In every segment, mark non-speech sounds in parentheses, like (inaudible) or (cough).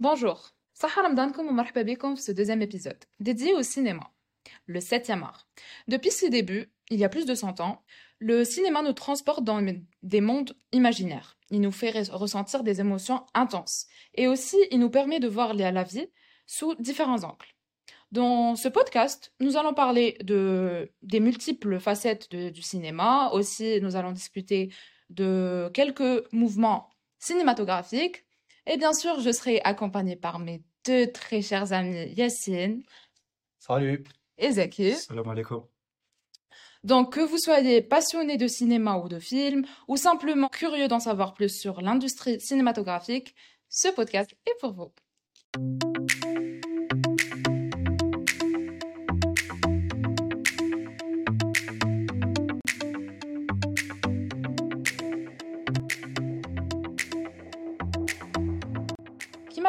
Bonjour, Sahar Ramdankoum ou marhaba ce deuxième épisode, dédié au cinéma, le 7e art. Depuis ses débuts, il y a plus de 100 ans, le cinéma nous transporte dans des mondes imaginaires. Il nous fait ressentir des émotions intenses. Et aussi, il nous permet de voir la vie sous différents angles. Dans ce podcast, nous allons parler de, des multiples facettes du cinéma. Aussi, nous allons discuter de quelques mouvements cinématographiques. Et bien sûr, je serai accompagnée par mes deux très chers amis Yassine. Salut. Et Zaki. Salam alaikum. Donc, que vous soyez passionné de cinéma ou de film, ou simplement curieux d'en savoir plus sur l'industrie cinématographique, ce podcast est pour vous.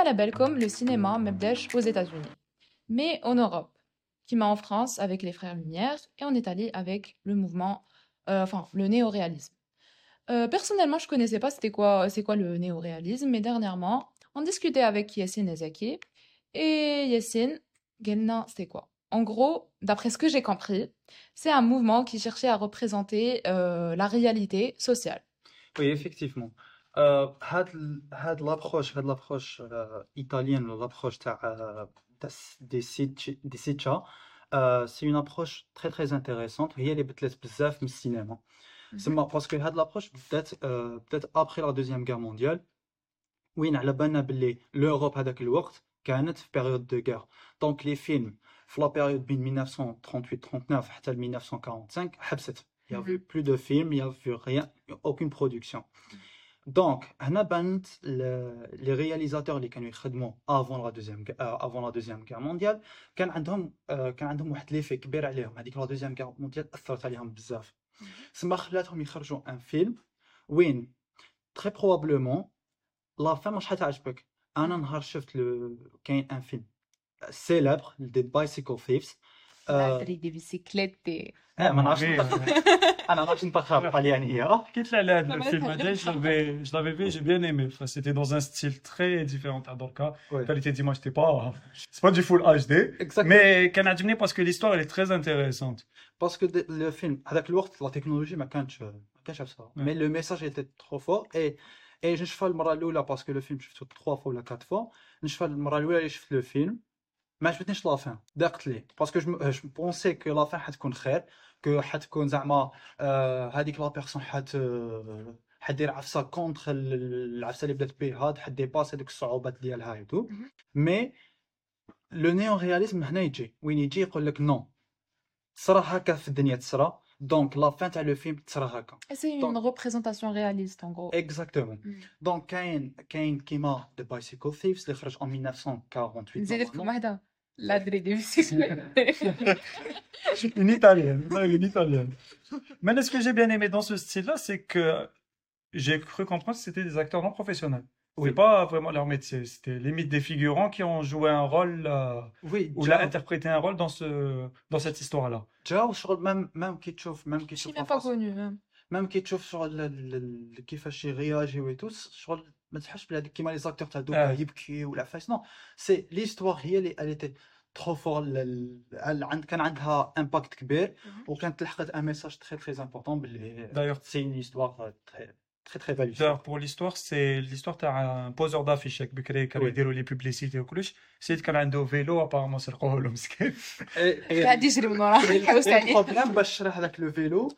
Label comme le cinéma Mebdesh aux États-Unis, mais en Europe, qui m'a en France avec les Frères Lumière et en Italie avec le mouvement, euh, enfin le néoréalisme. Euh, personnellement, je connaissais pas c'était quoi, c'est quoi le néoréalisme, mais dernièrement, on discutait avec Yassine Ezaki et Yassine, Gelna, c'était quoi? En gros, d'après ce que j'ai compris, c'est un mouvement qui cherchait à représenter euh, la réalité sociale. Oui, effectivement. Euh, هاد هاد لابروش هاد لابروش ايطاليان ولا لابروش تاع دي سيت دي سيتشا سي اون ابروش تري تري انتريسونت هي اللي بدلت بزاف من السينما سما باسكو هاد لابروش بدات بدات ابخي لا دوزيام غير مونديال وين على بالنا بلي لوروب هذاك الوقت كانت في بيريود دو غير دونك لي فيلم في لا بيريود بين 1938 39 حتى 1945 حبست il y avait plus de films il y avait rien aucune production Donc, les réalisateurs qui ont été avant la deuxième euh, avant la deuxième guerre mondiale, كان عندهم كان عندهم واحد ليفي كبير عليهم هذيك لا دوزيام guerre mondiale اثرت عليهم بزاف سما خلاتهم يخرجوا ان فيلم وين تري بروبابلومون لا فام مش حتعجبك انا نهار شفت كاين ان فيلم سيلبر دي بايسيكل ثيفز العفري دي بيسيكليتي اه ما نعرفش انا نعرفش نطبخها بالطليانيه حكيت لي على هذا الفيلم هذا جو لافي جو لافي في جي بيان ايمي سيتي دون ان ستيل تري ديفيرون تاع دركا كاليتي ديماج تي با سي با دو فول اتش دي مي كان عجبني باسكو ليستوار اللي تري انتريسونت باسكو لو فيلم هذاك الوقت لا تكنولوجي ما كانتش ما كانش عفسها مي لو ميساج ايتي ترو فور اي اي نشفى المره الاولى باسكو لو فيلم شفتو 3 فوا ولا 4 فوا نشفى المره الاولى اللي شفت لو فيلم ما عجبتنيش لافان ضاقت لي. باسكو جو بونسي كو لافان حتكون خير كو حتكون زعما هذيك لا بيرسون حت حدير عفسة كونتر العفسة اللي بدات به هاد حديباس هذوك الصعوبات ديالها ايتو مي لو نيو رياليزم هنا يجي. وين يجي يقول لك نو تصرا هكا في الدنيا تصرا. دونك لا فان تاع لو فيلم تصرا هكا. سي اون ريبريزونطاسيون رياليست ان غرو اكزاكتومون دونك كاين كاين كيما دو بايسيكل ثيفز اللي خرج ان 1948 نزيد لكم واحدة L'adrédévisisme. une italienne, une italienne. Mais ce que j'ai bien aimé dans ce style-là, c'est que j'ai cru comprendre que c'était des acteurs non professionnels. Oui. C'est pas vraiment leur métier, c'était limite des figurants qui ont joué un rôle euh, ou là interprété un rôle dans ce dans cette histoire-là. Déjà, sur même même qui chauffe, même qui pas connu hein. même. Même sur le, le, qui fait et tout, sur ما تحسش بلي هذيك كيما لي زاكتور تاع دوكا يبكي ولا فاش نو سي ليستوار هي اللي elle était ترو فور كان عندها امباكت كبير وكانت لحقت ان ميساج تري تري امبورطون باللي دايوغ سي اون هيستوار تري très très value. D'ailleurs, pour l'histoire, c'est l'histoire t'as un poseur d'affiches avec Bekri qui avait déroulé les publicités au coulisses. C'est qu'il a un vélo, apparemment, c'est le rôle, مسكين. قاعد يجري من وراه يحوس عليه. البروبليم باش شرح هذاك لو فيلو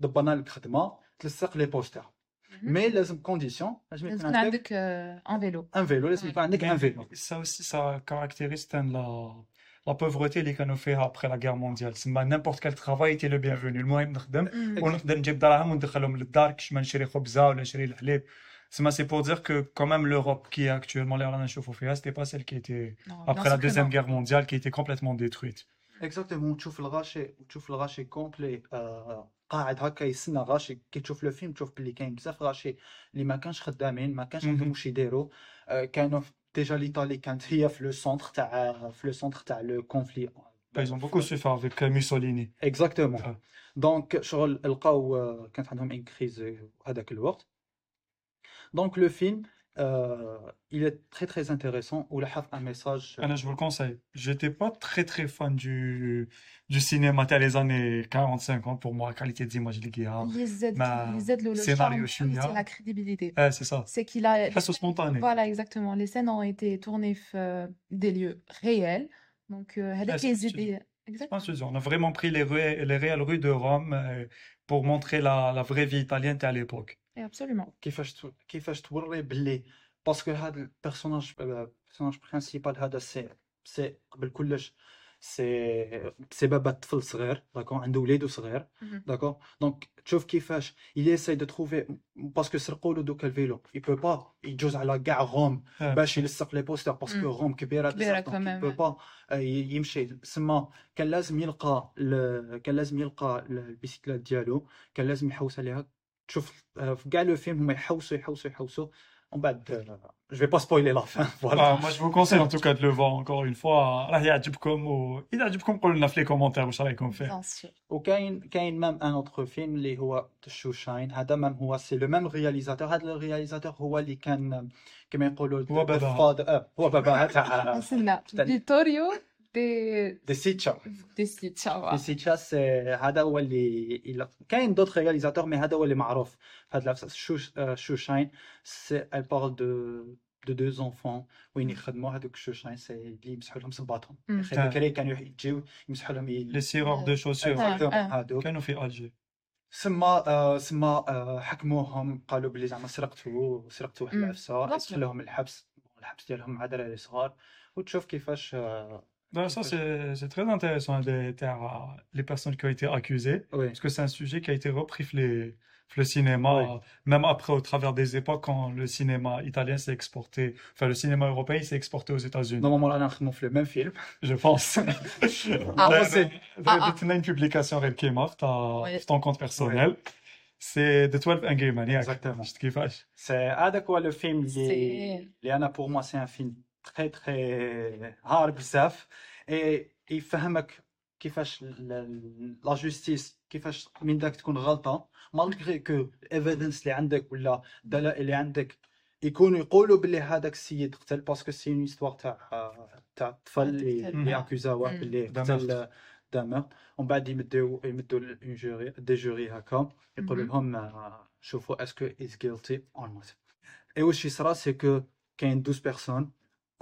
دبرنا لك خدمه تلصق لي بوستر مي لازم كونديسيون لازم يكون عندك ان فيلو ان فيلو لازم يكون عندك ان فيلو سا اوسي سا كاركتيريست لا لا بوفرتي اللي كانوا فيها ابخي لا غير مونديال تسمى نيمبورت كال ترافاي تي لو بيانفوني المهم نخدم ونقدر نجيب دراهم وندخلهم للدار كش ما نشري خبزه ولا نشري الحليب C'est c'est pour dire que quand même l'Europe qui est actuellement l'air d'un chauffe c'était pas celle qui était Non, bien après la sûr que Deuxième non. Guerre mondiale qui était complètement détruite. اكزاكتومون تشوف الغاشي تشوف الغاشي كومبلي آه قاعد هكا يستنى غاشي كي تشوف لو فيلم تشوف بلي كاين بزاف غاشي اللي ما كانش خدامين ما كانش عندهم مهم. واش يديروا آه كانوا في- ديجا ليطالي كانت هي في لو سونتر تاع في لو سونتر تاع لو كونفلي Ils ont beaucoup souffert avec euh, Mussolini. اكزاكتومون آه. دونك شغل لقاو آه، كانت عندهم ان كريز هذاك الوقت دونك لو فيلم euh, il est très très intéressant. Ou un message. Ah, Alors, je vous le conseille. J'étais pas très très fan du, du cinéma dans les années 40-50 hein, pour moi, la qualité d'image les gars. le scénario charme, la crédibilité. Eh, c'est ça. C'est qu'il a. Face spontané. Voilà, exactement. Les scènes ont été tournées euh, des lieux réels. Donc, euh, avec les idées. Exactement. On a vraiment pris les, les réelles rues de Rome, euh, pour montrer la, la vraie vie italienne à l'époque. Et absolument. كيفاش تو... كيفاش توري باللي باسكو هذا البيرسوناج البيرسوناج برينسيبال هذا سي سي قبل كلش سي سي بابا طفل صغير داكو؟ عنده وليدو صغير. داكو؟ دونك تشوف كيفاش il essaye de trouver باسكو سرقوا له دوك الفيلو. Il peut pas يجوز على كاع روم Ah, باش يلصق لي بوستر باسكو. روم كبيرة كبيرة بزاف كمان، peut pas آه، ي- يمشي. سما كان لازم يلقى ال... كان لازم يلقى ال- البيسيكلات ديالو. كان لازم يحوس عليها. تشوف في كاع لو فيلم هما يحوسوا يحوسوا يحوسوا. بعد جو في با سبويلي لا فان (laughs) bah, فوالا moi, je vous conseille en tout cas de le voir encore une fois. راه يعجبكم و إذا عجبكم قولوا لنا في les commentaires واش رايكم فيه. Bien sûr. وكاين كاين مام ان اوتر فيلم اللي هو شوشاين هذا مام هو سي لو ميم رياليزاتور هذا الرياليزاتور هو اللي كان كما يقولوا هو باباها. الفاد- آه، هو بابا تاع سنة استنى. فيتوريو دي دي سيتشا دي سيتشا دي سيتشا سي هذا هو اللي إلا- كاين دوت رياليزاتور مي هذا هو اللي معروف في هذا العفسه شوش آه، شوشاين سي elle parle de de deux enfants وين يخدموا هذوك الشوشاين سي اللي يمسحوا لهم صباطهم. بكري كانوا يجيو يمسحوا لهم chaussures. آه، Exactement، آه. هذوك كانوا في ألجي. سما آه سما آه حكموهم قالوا بلي زعما سرقتوا سرقتوا واحد. العفسه. دخلوهم الحبس الحبس ديالهم مع دراري صغار وتشوف كيفاش Non, ça, c'est très intéressant les, les personnes qui ont été accusées, oui. parce que c'est un sujet qui a été repris les, le cinéma, oui. même après au travers des époques quand le cinéma italien s'est exporté, enfin le cinéma européen s'est exporté aux États-Unis. Normalement là, on fait le même film, (laughs) je pense. (laughs) ah, ah là, ah. c'est. Ah, ah. une publication réelle qui est morte ton compte personnel. Oui. C'est The 12 Angry Maniacs. Exactement. C'est ah d'accord le film, il. Anna pour moi c'est un film تري تري هار بزاف. إي يفهمك كيفاش لا جوستيس كيفاش من داك تكون غلطة. مالغري كو ايفيدنس اللي عندك ولا الدلائل اللي عندك يكونوا يقولوا باللي هذاك السيد قتل باسكو سي اون هيستوار تاع تاع الطفل اللي اكوزاوه. باللي قتل دامر ومن بعد يمدوا يمدوا اون جوري دي جوري هكا. يقولوا. لهم شوفوا اسكو از guilty اور نوت اي واش يصرا سي كو كاين 12 بيرسون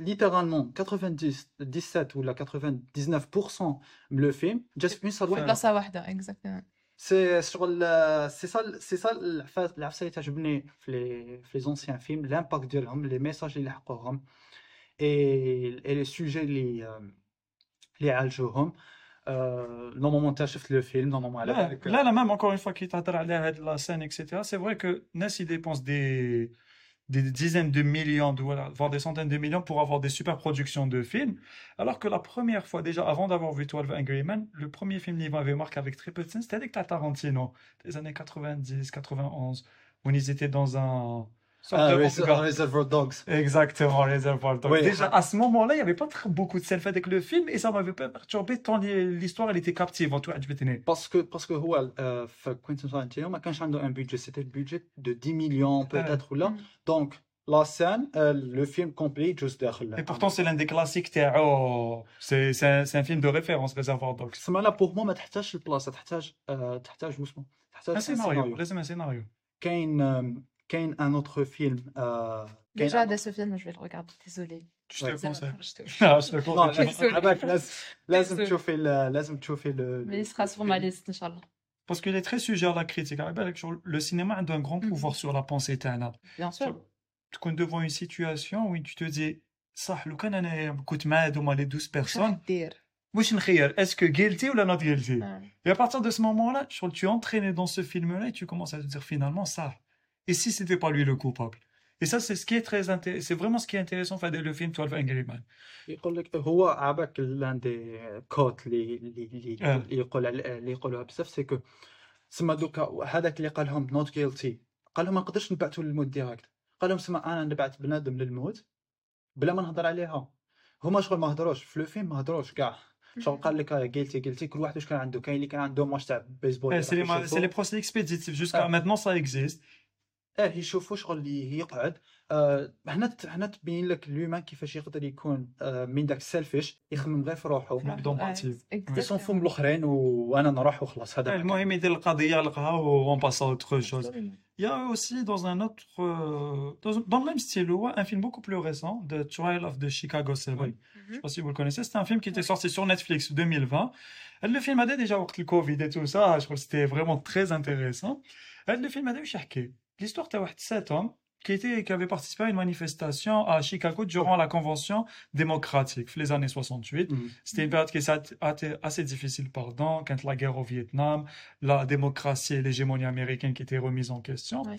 littéralement 97 ou la 99% من le film, just une seule في واحدة. بلاصة واحدة exactement. C'est شغل سي سا سي سا العفسة العفسة اللي تعجبني في لي في لي زونسيان فيلم لامباكت ديالهم لي ميساج اللي لحقوهم اي اي لي سوجي اللي اللي عالجوهم نورمالمون انت شفت لو فيلم نورمالمون على Là, بالك là, là, même encore une fois qu'il t'attarde à la scène, etc., c'est vrai que Ness, il dépense des, des dizaines de millions, voire des centaines de millions pour avoir des super productions de films. Alors que la première fois, déjà, avant d'avoir vu 12 Angry Men, le premier film qui m'avait marqué avec très peu de scènes, c'était avec Tarantino, des années 90, 91, où ils étaient dans un. sorte Ah, de Res- hangar. Reservoir Dogs Exactement, Reservoir Dogs. Oui. Déjà, à ce moment-là, il n'y avait pas très beaucoup de scènes faites avec le film et ça m'avait pas perturbé tant l'histoire, elle était captivante. Ouais, je vais tenir. باسكو باسكو هو آه، في كوينتين تارانتينو ما كانش عنده ان بودجي سيتي البودجي دو 10 مليون بوتيتر ولا مم. دونك لا سان لو فيلم كومبلي جوز داخل Et pourtant, c'est l'un des classiques. تاعو. C'est c'est un, c'est un film de référence, Reservoir Dogs. تسمى لا بوغ مو ما تحتاجش البلاصه تحتاج آه، تحتاج واسمه تحتاج Un ان scénario, سيناريو لازم un scénario. كاين آم، كاين ان اوتر فيلم آه، كاين Déjà, un- dès ce film, je vais le regarder. Désolée. (laughs) Je te Ouais. le conseille. Je te- Ah, je te le Non, conseille. Désolé. عبالك لازم لازم Désolé. تشوفي ال- لازم تشوفي le- Mais il le- sera le sur ma film. liste, Inch'Allah. Parce qu'il est très sujet à la critique. على بالك شغل- Le cinéma a un grand Mhm. pouvoir sur la pensée تاعنا. Bien sûr. تكون devant une situation où tu te dis صح لو كان انا كنت مع هذوما les 12 personnes دير. واش نخير est-ce que guilty ou not guilty Ouais. et à partir de ce moment-là je trouve que tu es entraîné dans ce film-là et tu commences à te dire finalement ça Et si c'était pas lui le coupable et ça c'est ce qui est très intéressant c'est vraiment ce qui est intéressant في le film 12 Angry Men يقول لك هو عباك لأن دي كوت اللي اللي آه. يقول اللي يقولوها بزاف سي كو سما دوكا هذاك اللي قال لهم نوت جيلتي قال لهم ما نقدرش نبعثوا للموت ديريكت قال لهم سما أنا نبعث بنادم للموت بلا ما نهضر عليها هما شغل ما هضروش في لو فيلم ما هضروش كاع شغل قال لك جيلتي جيلتي كل واحد واش كان عنده كاين اللي كان عنده ماتش تاع بيسبول Eh, c'est les, ma- c'est les procès expéditifs اه يشوفوا شغل اللي يقعد آه، هنا ت- هنا تبين لك الهيومان كيفاش يقدر يكون آه، من داك السيلفيش يخمم غير في روحه Ouais, d'empathie. يصون فم الاخرين وانا نروح وخلاص هذا المهم يدير القضية يلقاها و on passe à autre chose Absolument. Il y a aussi dans un autre, euh, dans, dans le même style, ouais, un film beaucoup plus récent, The Trial of the Chicago 7. Oui. Je sais pas si vous le connaissez. C'est un film qui était sorti sur Netflix 2020. Euh, Le film a déjà eu le Covid et tout ça. Je crois que c'était vraiment très intéressant. Euh, Le film a déjà L'histoire de cet homme qui, était, qui avait participé à une manifestation à Chicago durant la convention démocratique, les années 68. Mhm. C'était une période qui était assez- assez difficile, pardon, quand la guerre au Vietnam, la démocratie et l'hégémonie américaine qui étaient remises en question. Ouais.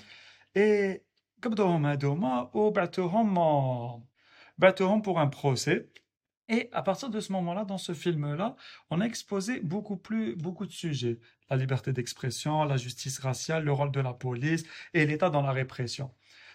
Et قبضوهم هذوما وبعتوهم en- بعتوهم pour un procès. et à partir de ce moment-là, dans ce film-là, on a exposé beaucoup plus, beaucoup de sujets. La liberté d'expression, la justice raciale, le rôle de la police et l'État dans la répression.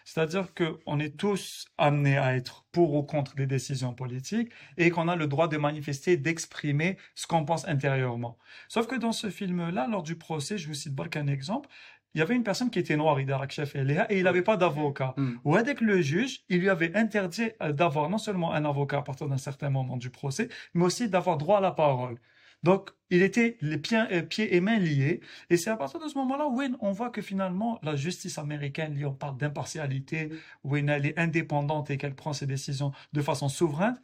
C'est-à-dire qu'on est tous amenés à être pour ou contre des décisions politiques et qu'on a le droit de manifester, d'exprimer ce qu'on pense intérieurement. Sauf que dans ce film-là, lors du procès, je vous cite qu'un exemple, il y avait une personne qui était noire, Eléa, et il n'avait pas d'avocat. Mhm. Ou avec le juge, il lui avait interdit euh, d'avoir non seulement un avocat à partir d'un certain moment du procès, mais aussi d'avoir droit à la parole. Donc, il était les pieds, euh, et mains liés. Et c'est à partir de ce moment-là où on voit que finalement, la justice américaine, on parle d'impartialité, où elle est indépendante et qu'elle prend ses décisions de façon souveraine.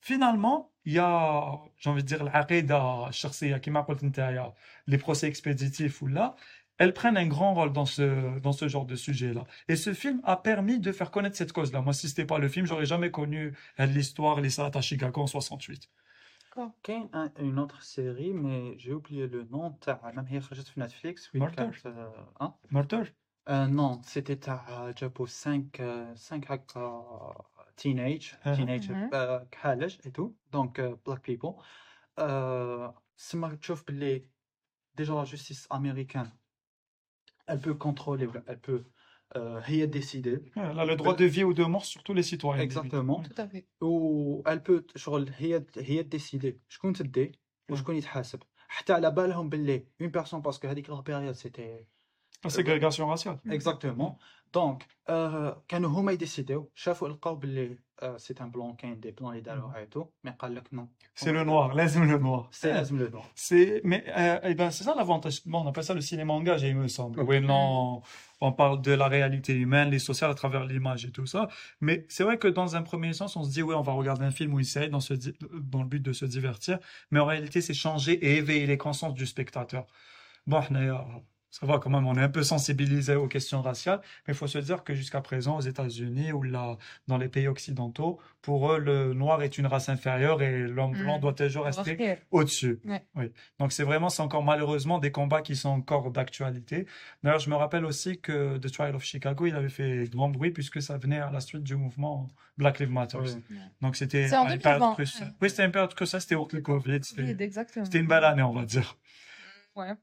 Finalement, il y a, j'ai envie de dire, l'aqida shakhsiya, qui m'a les procès expéditifs ou là, elles prennent un grand rôle dans ce, dans ce genre de sujet-là. Et ce film a permis de faire connaître cette cause-là. Moi, si ce n'était pas le film, j'aurais jamais connu euh, l'histoire, les à Chicago en 68. Ok, une autre série, mais j'ai oublié le nom. T'as même hier sur Netflix. Murder. Euh, hein? Murder. Euh, non, c'était ta Japo 5 5 acteurs teenage, uh teenage mhm. et tout, donc black people. C'est ma que déjà la justice américaine elle peut contrôler ولا elle peut آه، هي décider Elle a le droit de vie ou de mort sur tous les citoyens. Exactement. Tout à fait. و elle peut شغل هي هي ديسيدي شكون تدي وشكون يتحاسب حتى على بالهم باللي اون بيرسون باسكو هذيك لا بيريود سيتي La ségrégation raciale. اكزاكتومون دونك آه كانوا هما يديسيديو شافوا لقاو باللي آه سي ان بلون كاين دي بلون اللي داروها ايتو مي قال لك نو C'est le noir, لازم le noir. سي لازم لو نو C'est, mais, euh, eh ben, c'est ça l'avantage. Bon, on appelle ça le cinéma engagé, il me semble. Oui, non, on parle de la réalité humaine, les sociales à travers l'image et tout ça. Mais c'est vrai que dans un premier sens, on se dit, oui, on va regarder un film ou une série dans, ce di- dans le but de se divertir. Mais en réalité, c'est changer et éveiller les consciences du spectateur. Bon, on est, euh, ça va quand même, on est un peu sensibilisé aux questions raciales, mais il faut se dire que jusqu'à présent, aux États-Unis ou là, dans les pays occidentaux, pour eux, le noir est une race inférieure et l'homme Mm. blanc doit toujours rester au-dessus. Ouais. Oui. Donc c'est vraiment, c'est encore malheureusement des combats qui sont encore d'actualité. D'ailleurs, je me rappelle aussi que The Trial of Chicago, il avait fait grand bruit puisque ça venait à la suite du mouvement Black Lives Matter. Donc c'était en une période 2020. plus. Oui, c'était une période que ça, c'était au Covid. C'était Oui, exactement. c'était une belle année, on va dire. Ouais.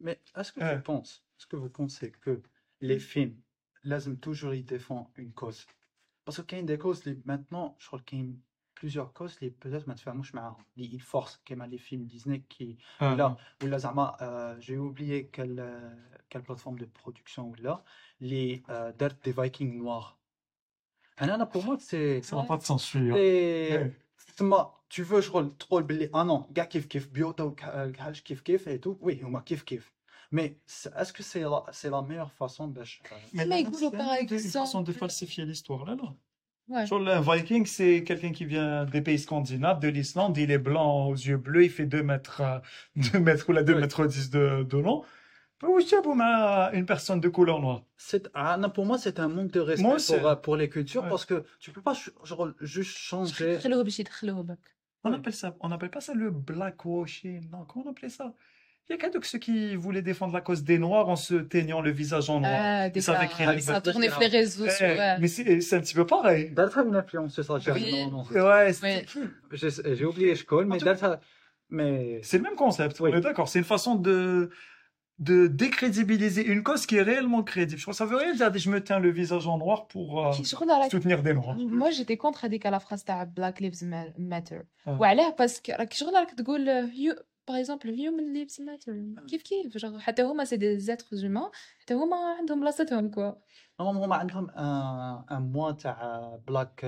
Mais est-ce que Ouais. tu penses, est-ce que vous pensez que les films, لازم toujours ils défendent une cause Parce que كاين des causes اللي maintenant, je crois qu'il y a plusieurs causes اللي peut-être ما تفهموش معاهم اللي ils forcent كيما les films Disney qui Euh, ولا ولا زعما euh, j'ai oublié quelle euh, quelle plateforme de production ولا اللي euh, دارت des Vikings noirs انا انا pour moi c'est ça n'a pas de sens, celui-là. c'est Ouais. تما tu veux شغل تقول باللي اه نو كاع كيف كيف بيوتا وكحالش كيف كيف اي تو وي هما كيف كيف Mais c'est- est-ce que c'est la, c'est la meilleure façon de. Mais Mais là, écoute, c'est par une des exemple- façons de falsifier l'histoire, là, là. Ouais. Sur le Viking, c'est quelqu'un qui vient des pays scandinaves, de l'Islande, il est blanc aux yeux bleus, il fait 2 mètres, euh, 2 (laughs) mètres ou la 2 Ouais. mètres 10 de, de long. une personne de couleur noire c'est ah, pour moi c'est un manque de respect pour, euh, pour, les cultures parce que tu ne peux pas genre, juste changer on appelle ça on appelle pas ça le blackwashing non comment on appelait ça? Il y a qu'à ceux qui voulaient défendre la cause des Noirs en se teignant le visage en noir. Ah, des ça ça tournait les réseaux eh, sociaux. Mais c'est un petit peu pareil. D'altra une influenceuse algérienne. Oui. Ouais, j'ai oublié Eshkol, mais Mais... C'est le même concept, oui. d'accord. C'est une façon de, de décrédibiliser une cause qui est réellement crédible. Je pense que ça veut rien dire je me teins le visage en noir pour euh, كي شغل راك soutenir des Noirs. moi j'étais contre هذيك لا فراس تاع بلاك ليفز ماتر آه. وعلاه باسكو راك شغل راك تقول هيو باغ اكزومبل هيومن ليفز ماتر كيف كيف جوغ حتى هما سي دي زيتر زومان حتى هما عندهم بلاصتهم كوا هم هما عندهم ان ان موا تاع بلاك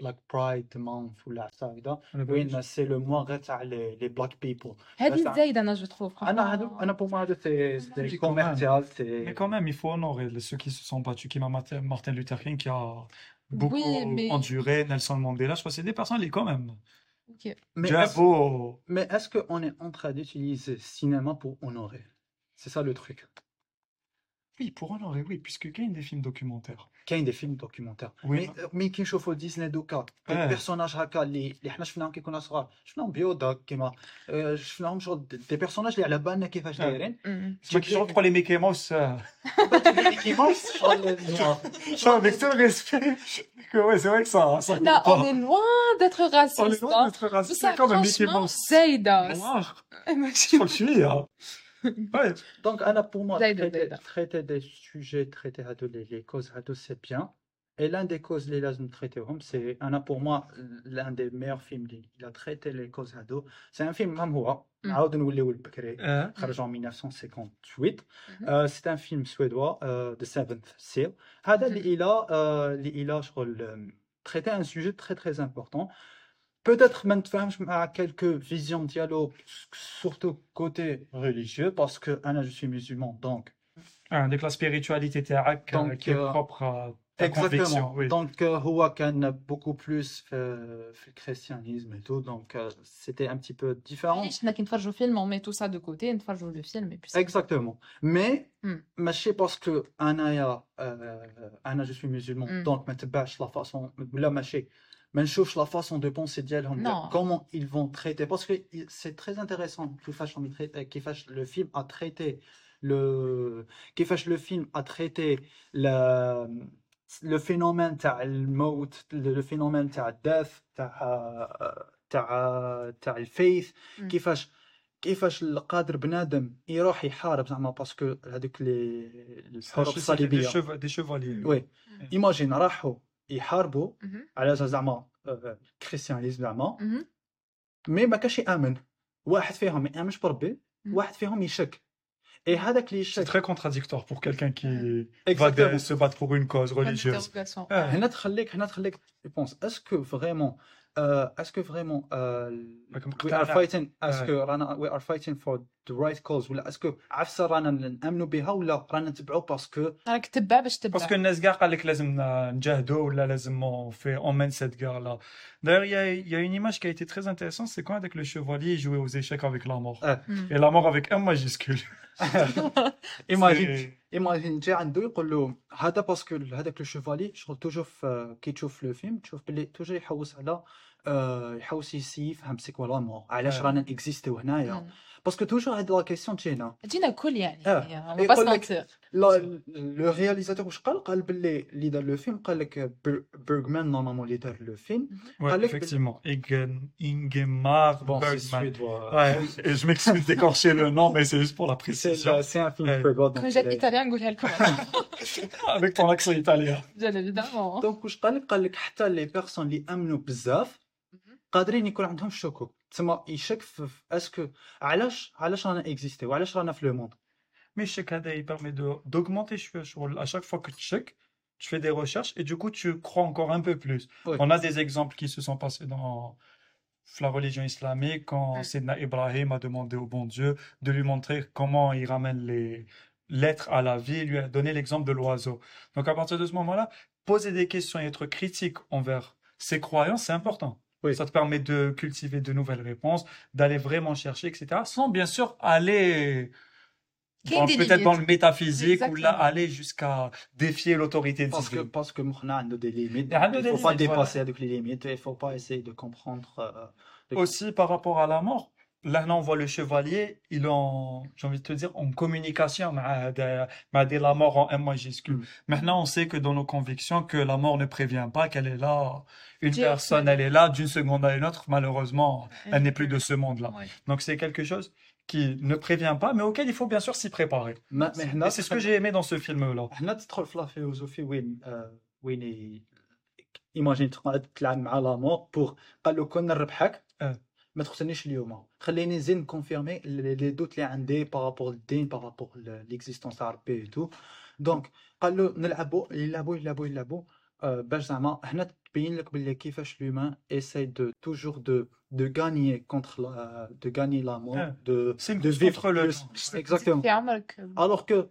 بلاك برايد مانث ولا عرفتها هكذا وين سي لو موا غير تاع لي لي بلاك بيبل هذه بس- زايده انا جو تروف انا هادو انا بور موا هادو سي Oui, سي quand كوميرسيال Mais سي quand même, il faut honorer ceux qui se sont battus, comme Martin Martin Luther King qui a beaucoup Oui, mais- enduré, Nelson Mandela. Je crois que c'est des personnes, quand même. Ok. Mais J'ai un est-ce beau. mais est-ce qu'on est en train d'utiliser cinéma pour honorer C'est ça le truc. Oui, pour honorer, oui, puisque quand il y a des films documentaires. كاين دي فيلم دوكيومونتير Oui. مي مي كي نشوفوا ديزني دوكا آه. البيرسوناج هكا اللي اللي حنا شفناهم كي كنا صغار شفناهم بيوضا كيما آه، شفناهم شغل دي بيرسوناج اللي على بالنا كيفاش آه. دايرين Mm. C'est moi qui je reprends les Mickey Mouse. euh, كيما شغل ça, avec tout le respect. que ouais, c'est vrai que ça. ça Là, compte on pas. est loin d'être On est raciste. loin hein. d'être raciste. Ça, quand même, Mickey franchement, Mouse. زايدة. Noir. (laughs) Je le suis, hein. ouais. (laughs) Donc, Anna, pour moi, traiter, traiter, des sujets, traiter les, causes, c'est bien. Et l'un des causes, les lazmes traiter, c'est Anna, pour moi, l'un des meilleurs films. Il a traité les causes ado. C'est un film, Mamoua, en 1958. C'est un film suédois, euh, The Seventh Seal. Mm-hmm. Il a euh, traité un sujet très, très important. Peut-être maintenant, je a quelques visions de dialogue, surtout côté religieux, parce qu'Anna, je suis musulman, donc. Ah, donc la spiritualité thérac, euh, qui est euh, propre à ta exactement. Oui. Donc, euh, Huacan, beaucoup plus euh, le christianisme et tout, donc c'était un petit peu différent. Oui, je filme, on met tout ça de côté, une fois que je le film, et puis Exactement. Mais, mm. mais parce que Anna, Anna, je suis musulman, mm. donc je la façon, la mâcher ما نشوفش la façon de penser ديالهم Non. comment ils vont traiter parce que il- c'est très intéressant كيفاش راهم يتري- كيفاش le film a traité le كيفاش le film a traité le le phénomène تاع الموت le phénomène تاع الdeath تاع تاع تاع الفيث مم. كيفاش كيفاش القادر بنادم يروح يحارب زعما باسكو هذوك لي الحروب Des, الصليبيه cheva- des chevaliers. وي ايماجين راحوا يحاربوا. على أساس زعما كريستيانيزم زعما Mhm. مي ما كاش يامن واحد فيهم ما يآمنش بربي. واحد فيهم يشك إي هذاك اللي يشك très contradictoire pour quelqu'un qui va se battre pour une cause religieuse. Ah, هنا تخليك هنا تخليك تبونس اسكو فريمون اسكو فريمون comme we are قطعنا- fighting اسكو رانا we are fighting for the right cause ولا اسكو عفسه رانا نامنوا بها ولا رانا نتبعوا باسكو راك تبع باش تبع Parce que الناس كاع قال لك لازم نجاهدوا ولا لازم on fait on mène cette guerre là. D'ailleurs, il y a, il y a une image qui a été très intéressante, c'est quand avec le chevalier il jouait aux échecs avec la mort. Ah. Mm. Et la mort avec un majuscule. (laughs) ايماجين C'est- ايماجين جا عنده يقول له هذا باسكو هذاك لو شوفالي شغل توجور في- كي تشوف لو فيلم تشوف بلي توجور يحوس على آه، يحوس يسي يفهم سي كوا لا مور علاش آه. رانا اكزيستيو هنايا مم. باسكو توجور هاد لا كيسيون تجينا تجينا كل يعني آه. on va pas se يقول لك- mentir. لا لو رياليزاتور واش قال قال باللي اللي دار لو فيلم قال لك بير- بيرغمان نورمالمون اللي دار لو فيلم Ouais, Avec- effectivement. Igen- Ingemar بون سي Bergman. سويدوا Ouais, et je m'excuse d'écorcher le nom, mais c'est juste pour la précision. سي ان فيلم آه. سويدوا كون جات ايطاليان نقولها لكم Avec ton accent italien. bien évidemment. دونك واش قال لك قال لك حتى لي بيرسون اللي امنوا بزاف قادرين يكون عندهم الشكوك تسمى يشك في في اسكو علاش علاش رانا اكزيستي وعلاش رانا في لو موند Mais chaque année, il permet de- d'augmenter je- je- à chaque fois que tu checkes, tu fais des recherches et du coup, tu crois encore un peu plus. Oui. On a des exemples qui se sont passés dans, la religion islamique, quand Mm. Sayyidina Ibrahim a demandé au bon Dieu de lui montrer comment il ramène les l'être à la vie, lui donner l'exemple de l'oiseau. Donc à partir de ce moment-là, poser des questions et être critique envers ses croyances, c'est important. Oui. Ça te permet de cultiver de nouvelles réponses, d'aller vraiment chercher, etc. Sans bien sûr aller peut-être dans le métaphysique ou là aller jusqu'à défier l'autorité de parce que parce que on a des limites. Il ne faut pas dépasser voilà. avec les limites. Il ne faut pas essayer de comprendre. Euh, Aussi par rapport à la mort, là on voit le chevalier il en j'ai envie de te dire en communication avec euh, la mort en M majuscule. Maintenant on sait que dans nos convictions que la mort ne prévient pas qu'elle est là. Une personne elle est là d'une seconde à une autre malheureusement elle n'est plus de ce monde là donc c'est quelque chose qui ne prévient pas mais auquel il faut bien sûr s'y préparer. C'est ce que j'ai aimé dans ce film là la philosophie imagine la mort pour وين ي- ايماجين تقعد تلعب مع لا مور بوغ قال له كون نربحك اه. ما تقتلنيش اليوم خليني نزيد نكونفيرمي لي دوت اللي عندي بارابور للدين بارابور ليكزيستونس تاع ربي تو دونك قال له نلعبوا يلعبوا يلعبوا يلعبوا آه، باش زعما هنا تبين لك باللي كيفاش لومان ايساي دو توجور دو دو غانيي كونتر دو غاني لا مور اه. دو C'est une de course vivre contre le plus. temps. Exactement. في عمرك Alors que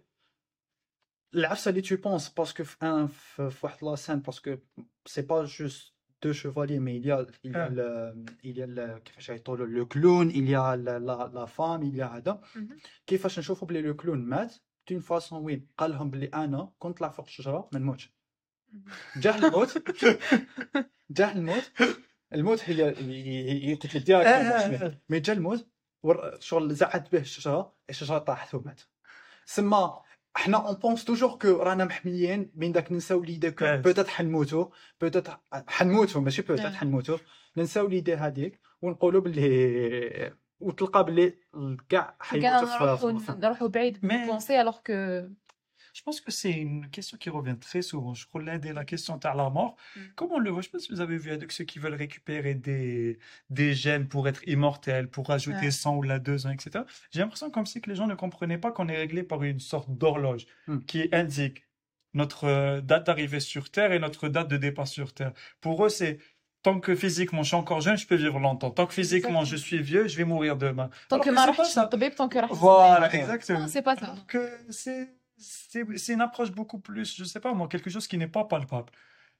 العفسة اللي tu penses parce que un في في واحد la scène parce que c'est pas juste deux chevaliers mais il y a il y a le, il y a le كيفاش il y a la, la, la femme il y a هذا. كيفاش نشوفوا بلي لو كلون مات دون فاسون وين قال لهم بلي أنا كنت طلع فوق الشجره ما نموتش جاه الموت جاه الموت الموت هي يقتل ديريكت مي جا الموت شغل زعت به الشجره الشجره طاحت ومات سما حنا اون بونس توجور كو رانا محميين من داك ننساو ليدي كو Ouais. بوتيت حنموتو بوتيت حنموتو ماشي بوتيت. حنموتو ننساو ليدي هذيك ونقولوا باللي وتلقى باللي كاع حيموتوا نروحوا نروحوا بعيد بونسي alors que Je pense que c'est une question qui revient très souvent. Je crois l'un la question de la mort. Mmh. Comment on le voit? Je pense que vous avez vu avec ceux qui veulent récupérer des, des gènes pour être immortels, pour ajouter ouais. 100 ou la 2 ans, etc. J'ai l'impression comme si que les gens ne comprenaient pas qu'on est réglé par une sorte d'horloge mmh. qui indique notre euh, date d'arrivée sur Terre et notre date de départ sur Terre. Pour eux, c'est tant que physiquement je suis encore jeune, je peux vivre longtemps. Tant que physiquement je suis vieux, je vais mourir demain. Tant Alors que, que ma tant que Voilà, exactement. c'est pas ça c'est une approche beaucoup plus, je sais pas moi, quelque chose qui n'est pas palpable.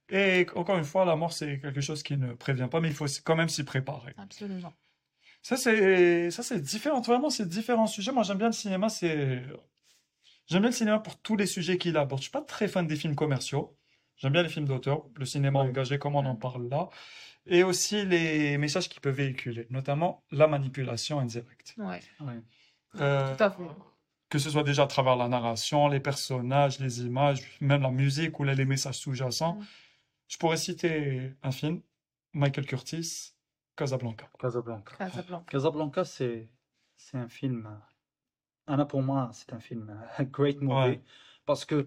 Et encore une fois, la mort, c'est quelque chose qui ne prévient pas, mais il faut quand même s'y préparer. Absolument. Ça, c'est ça, c'est différent. Vraiment, c'est différents sujets. Moi, j'aime bien le cinéma. C'est j'aime bien le cinéma pour tous les sujets qu'il aborde. Je suis pas très fan des films commerciaux. J'aime bien les films d'auteur, le cinéma Ouais. engagé, comme on en parle là, et aussi les messages qu'il peut véhiculer, notamment la manipulation indirecte. Ouais, Ouais. Euh, tout à fait que ce soit déjà à travers la narration, les personnages, les images, même la musique ou là, les messages sous-jacents. Mm. Je pourrais citer un film, Michael Curtis, Casablanca. Casablanca. Casablanca. Casablanca, c'est c'est un film. euh, Anna, pour moi, c'est un film un great (laughs) movie Ouais. parce que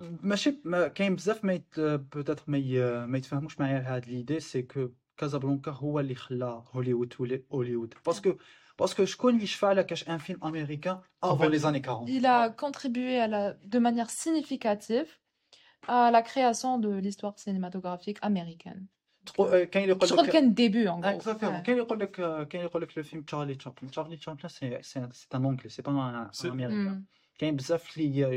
ماشي ما كاين بزاف ما يت... بوتيتر ما ي... ما يتفاهموش معايا هاد ليدي سي كو كازابلانكا هو اللي خلى هوليوود تولي هوليوود باسكو parce que je connais Chfala, cache un film américain avant les années 40. Il a contribué de manière significative à la création de l'histoire cinématographique américaine. Euh, je crois qu'il y a un début en gros. Exactement. Quand il y euh, a le film Charlie Chaplin, Charlie Chaplin c'est un anglais, c'est pas un, américain. Hmm. Quand il y a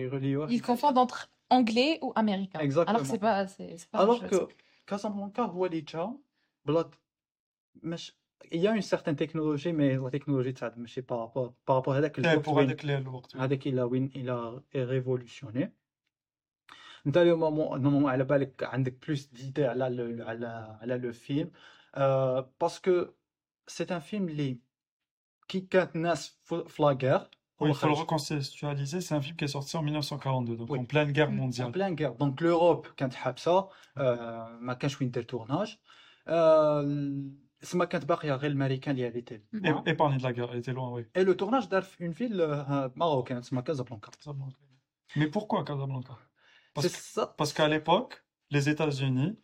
Ils confondent entre anglais ou américain. Exactement. Alors que c'est pas. Alors que Casablanca, Blood, il y a une certaine technologie mais la technologie تاع ماشي par rapport par rapport هذاك Et الوقت pour وين avec les الوقت. هذاك il a وين il a révolutionné انت اليوم نورمالمون على بالك عندك بلوس ديدي على ال- على على لو فيلم باسكو سي ان فيلم اللي كي كانت الناس في في لاغير Oui, هو il faut le خرج recontextualiser. C'est un film qui est sorti en 1942, donc Oui. en pleine guerre Mm. en mondiale. plein guerre دونك لوروب كانت حابسه آه، ما كانش وين دير تورناج آه، سما كانت باقيه غير الامريكان اللي اللي تي Et- Épargné de la guerre, elle était loin, oui. اي لو تورناج دار في اون فيل ماروكان تسمى كازابلانكا Casablanca. Mais pourquoi Casablanca? Parce سي que- سا Parce qu'à l'époque, les États-Unis,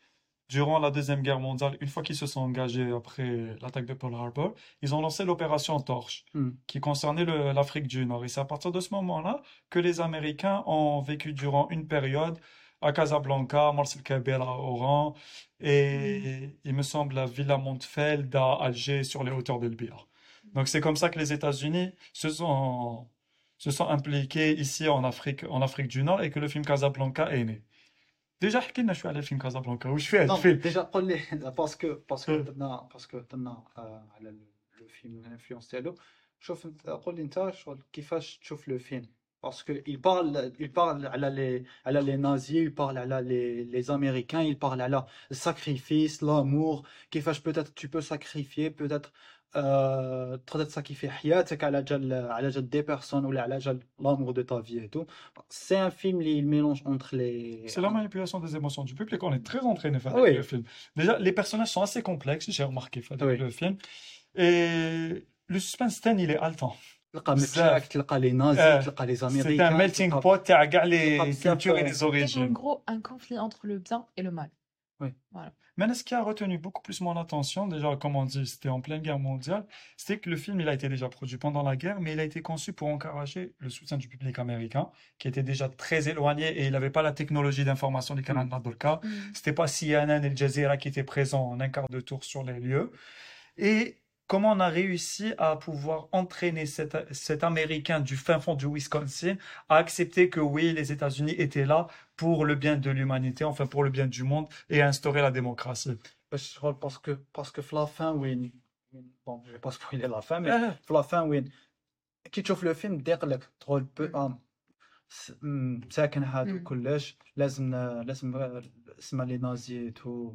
durant la Deuxième Guerre mondiale, une fois qu'ils se sont engagés après l'attaque de Pearl Harbor, ils ont lancé l'opération Torche, Hmm. qui concernait le- l'Afrique du Nord. Et c'est à partir de ce moment-là que les Américains ont vécu durant une période à Casablanca, Marcel Kabir à Oran, et il me semble à Villa Montfeld à Alger sur les hauteurs d'El Biar. Donc c'est comme ça que les États-Unis se sont, se sont impliqués ici en Afrique, en Afrique du Nord et que le film Casablanca est né. Déjà, حكي لنا شوي على فيلم كازابلانكا وش فيه Non, الفيلم déjà قول (laughs) لي باسكو باسكو أه. درنا باسكو درنا آه، على لو فيلم الانفلونس ديالو شوف انت قول لي انت شغل كيفاش تشوف لو فيلم باسكو il parle il parle على لي على لي نازي il parle على لي لي امريكان il parle على الساكريفيس l'amour كيفاش peut-être tu peux sacrifier peut-être آه، تقدر تساكريفي حياتك على جال على جال دي بيرسون ولا على جال l'amour de ta vie et tout c'est un film اللي il mélange entre les C'est la manipulation des émotions du public. On est très entraîné avec Oui. le film. Déjà, les personnages sont assez complexes, j'ai remarqué avec Oui. le film. Et le suspense ten, il est haletant. تلقى بزاف. متلاك تلقى لي نازي آه. تلقى لي C'est un امريكان melting تلقى- pot تاع كاع les تلقى بزاف، cultures et آه. les C'est en origines. gros un conflit entre le bien et le mal. Mais ce qui a retenu beaucoup plus mon attention, déjà, comme on dit, c'était en pleine guerre mondiale, c'était que le film, il a été déjà produit pendant la guerre, mais il a été conçu pour encourager le soutien du public américain, qui était déjà très éloigné et il n'avait pas la technologie d'information du Canada dans le cas. C'était pas CNN et Al Jazeera qui étaient présents en un quart de tour sur les lieux. Et comment on a réussi à pouvoir entraîner cet, cet Américain du fin fond du Wisconsin à accepter que oui, les États-Unis étaient là pour le bien de l'humanité, enfin pour le bien du monde et à instaurer la démocratie. باش شغل باسكو باسكو في لافان وين وين- بون جو با سبويلي لا فان مي آه. في لافان وين كي تشوف لو فيلم دايق لك تقول بو آه، س- مم، ساكن هادو مم. كلش لازم لازم آه، اسمها لي نازي تو